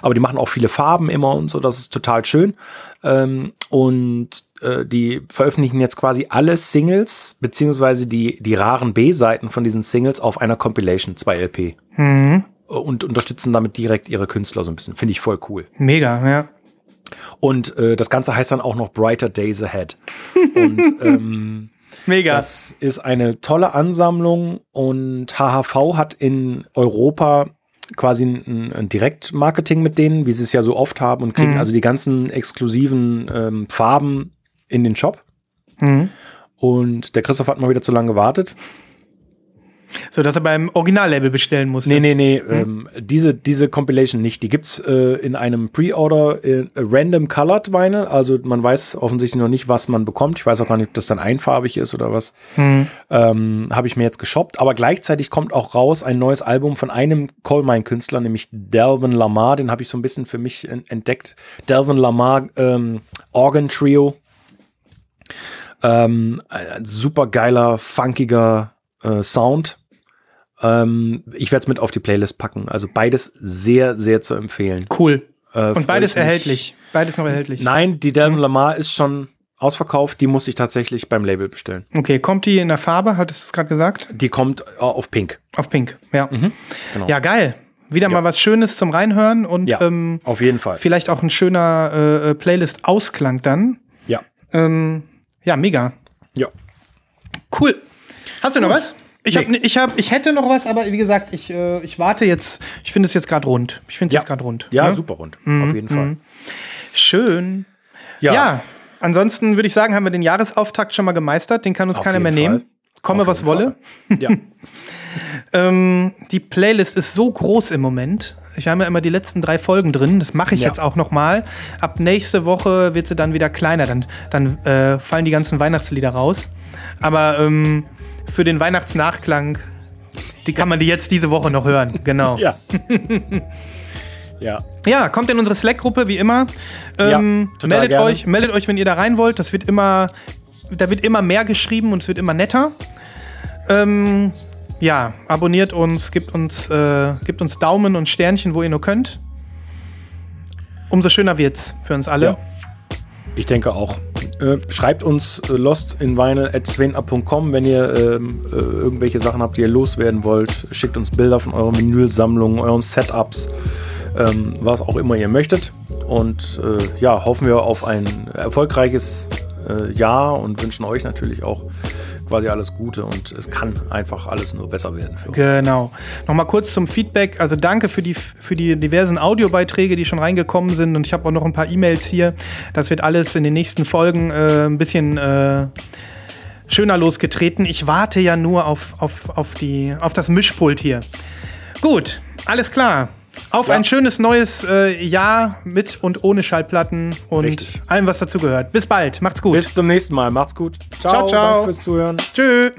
Aber die machen auch viele Farben immer und so, das ist total schön. Ähm, und äh, die veröffentlichen jetzt quasi alle Singles, beziehungsweise die, die raren B-Seiten von diesen Singles auf einer Compilation, 2 LP. Mhm. Und unterstützen damit direkt ihre Künstler so ein bisschen. Finde ich voll cool. Mega, ja. Und äh, das Ganze heißt dann auch noch Brighter Days Ahead. und ähm, Mega. Das ist eine tolle Ansammlung und HHV hat in Europa quasi ein, ein Direktmarketing mit denen, wie sie es ja so oft haben und kriegen mhm. also die ganzen exklusiven ähm, Farben in den Shop. Mhm. Und der Christoph hat mal wieder zu lange gewartet. So, dass er beim Originallabel bestellen muss. Nee, nee, nee. Hm? Ähm, diese, diese Compilation nicht. Die gibt's äh, in einem Pre-Order äh, Random Colored Vinyl. Also man weiß offensichtlich noch nicht, was man bekommt. Ich weiß auch gar nicht, ob das dann einfarbig ist oder was. Hm. Ähm, Habe ich mir jetzt geshoppt. Aber gleichzeitig kommt auch raus ein neues Album von einem Coal Mine Künstler, nämlich Delvin Lamar. Den habe ich so ein bisschen für mich entdeckt. Delvin Lamar ähm, Organ Trio. Ähm, super geiler, funkiger äh, Sound. Ähm, ich werde es mit auf die Playlist packen. Also beides sehr, sehr zu empfehlen. Cool. Äh, Und beides erhältlich. Beides noch erhältlich. Nein, die Delvin mhm. Lamar ist schon ausverkauft. Die muss ich tatsächlich beim Label bestellen. Okay, kommt die in der Farbe? Hattest du es gerade gesagt? Die kommt äh, auf Pink. Auf Pink, ja. Mhm, genau. Ja, geil. Wieder ja. mal was Schönes zum Reinhören und ja, ähm, auf jeden Fall. Vielleicht auch ein schöner äh, äh Playlist-Ausklang dann. Ja. Ähm, ja, mega. Ja. Cool. Hast du noch was? Ich, nee. hab, ich, hab, ich hätte noch was, aber wie gesagt, ich, äh, ich warte jetzt. Ich finde es jetzt gerade rund. Ich finde es ja. jetzt gerade rund. Ja, ne? super rund. Mhm. Auf jeden Fall. Mhm. Schön. Ja. ja. Ansonsten würde ich sagen, haben wir den Jahresauftakt schon mal gemeistert. Den kann uns Auf keiner mehr Fall. nehmen. Komme, was wolle. Ja. ähm, die Playlist ist so groß im Moment. Ich habe ja immer die letzten drei Folgen drin. Das mache ich ja. jetzt auch noch mal. Ab nächste Woche wird sie dann wieder kleiner. Dann, dann äh, fallen die ganzen Weihnachtslieder raus. Aber ähm, für den Weihnachtsnachklang. Die kann man die jetzt diese Woche noch hören. Genau. Ja. ja. Ja, kommt in unsere Slack-Gruppe wie immer. Ähm, ja, meldet gerne. euch, meldet euch, wenn ihr da rein wollt. Das wird immer, da wird immer mehr geschrieben und es wird immer netter. Ähm, ja, abonniert uns, gebt uns, äh, gebt uns Daumen und Sternchen, wo ihr nur könnt. Umso schöner wird's für uns alle. Ja. Ich denke auch. Äh, schreibt uns äh, lostinvinyl.svenab.com, wenn ihr ähm, äh, irgendwelche Sachen habt, die ihr loswerden wollt. Schickt uns Bilder von euren Vinylsammlungen, euren Setups, ähm, was auch immer ihr möchtet. Und äh, ja, hoffen wir auf ein erfolgreiches äh, Jahr und wünschen euch natürlich auch quasi alles Gute und es kann einfach alles nur besser werden. Genau. Nochmal kurz zum Feedback. Also danke für die, für die diversen Audiobeiträge, die schon reingekommen sind und ich habe auch noch ein paar E-Mails hier. Das wird alles in den nächsten Folgen äh, ein bisschen äh, schöner losgetreten. Ich warte ja nur auf, auf, auf, die, auf das Mischpult hier. Gut, alles klar. Auf ja. ein schönes neues äh, Jahr mit und ohne Schallplatten und Richtig. allem, was dazu gehört. Bis bald. Macht's gut. Bis zum nächsten Mal. Macht's gut. Ciao, ciao. ciao. Danke fürs Zuhören. Tschüss.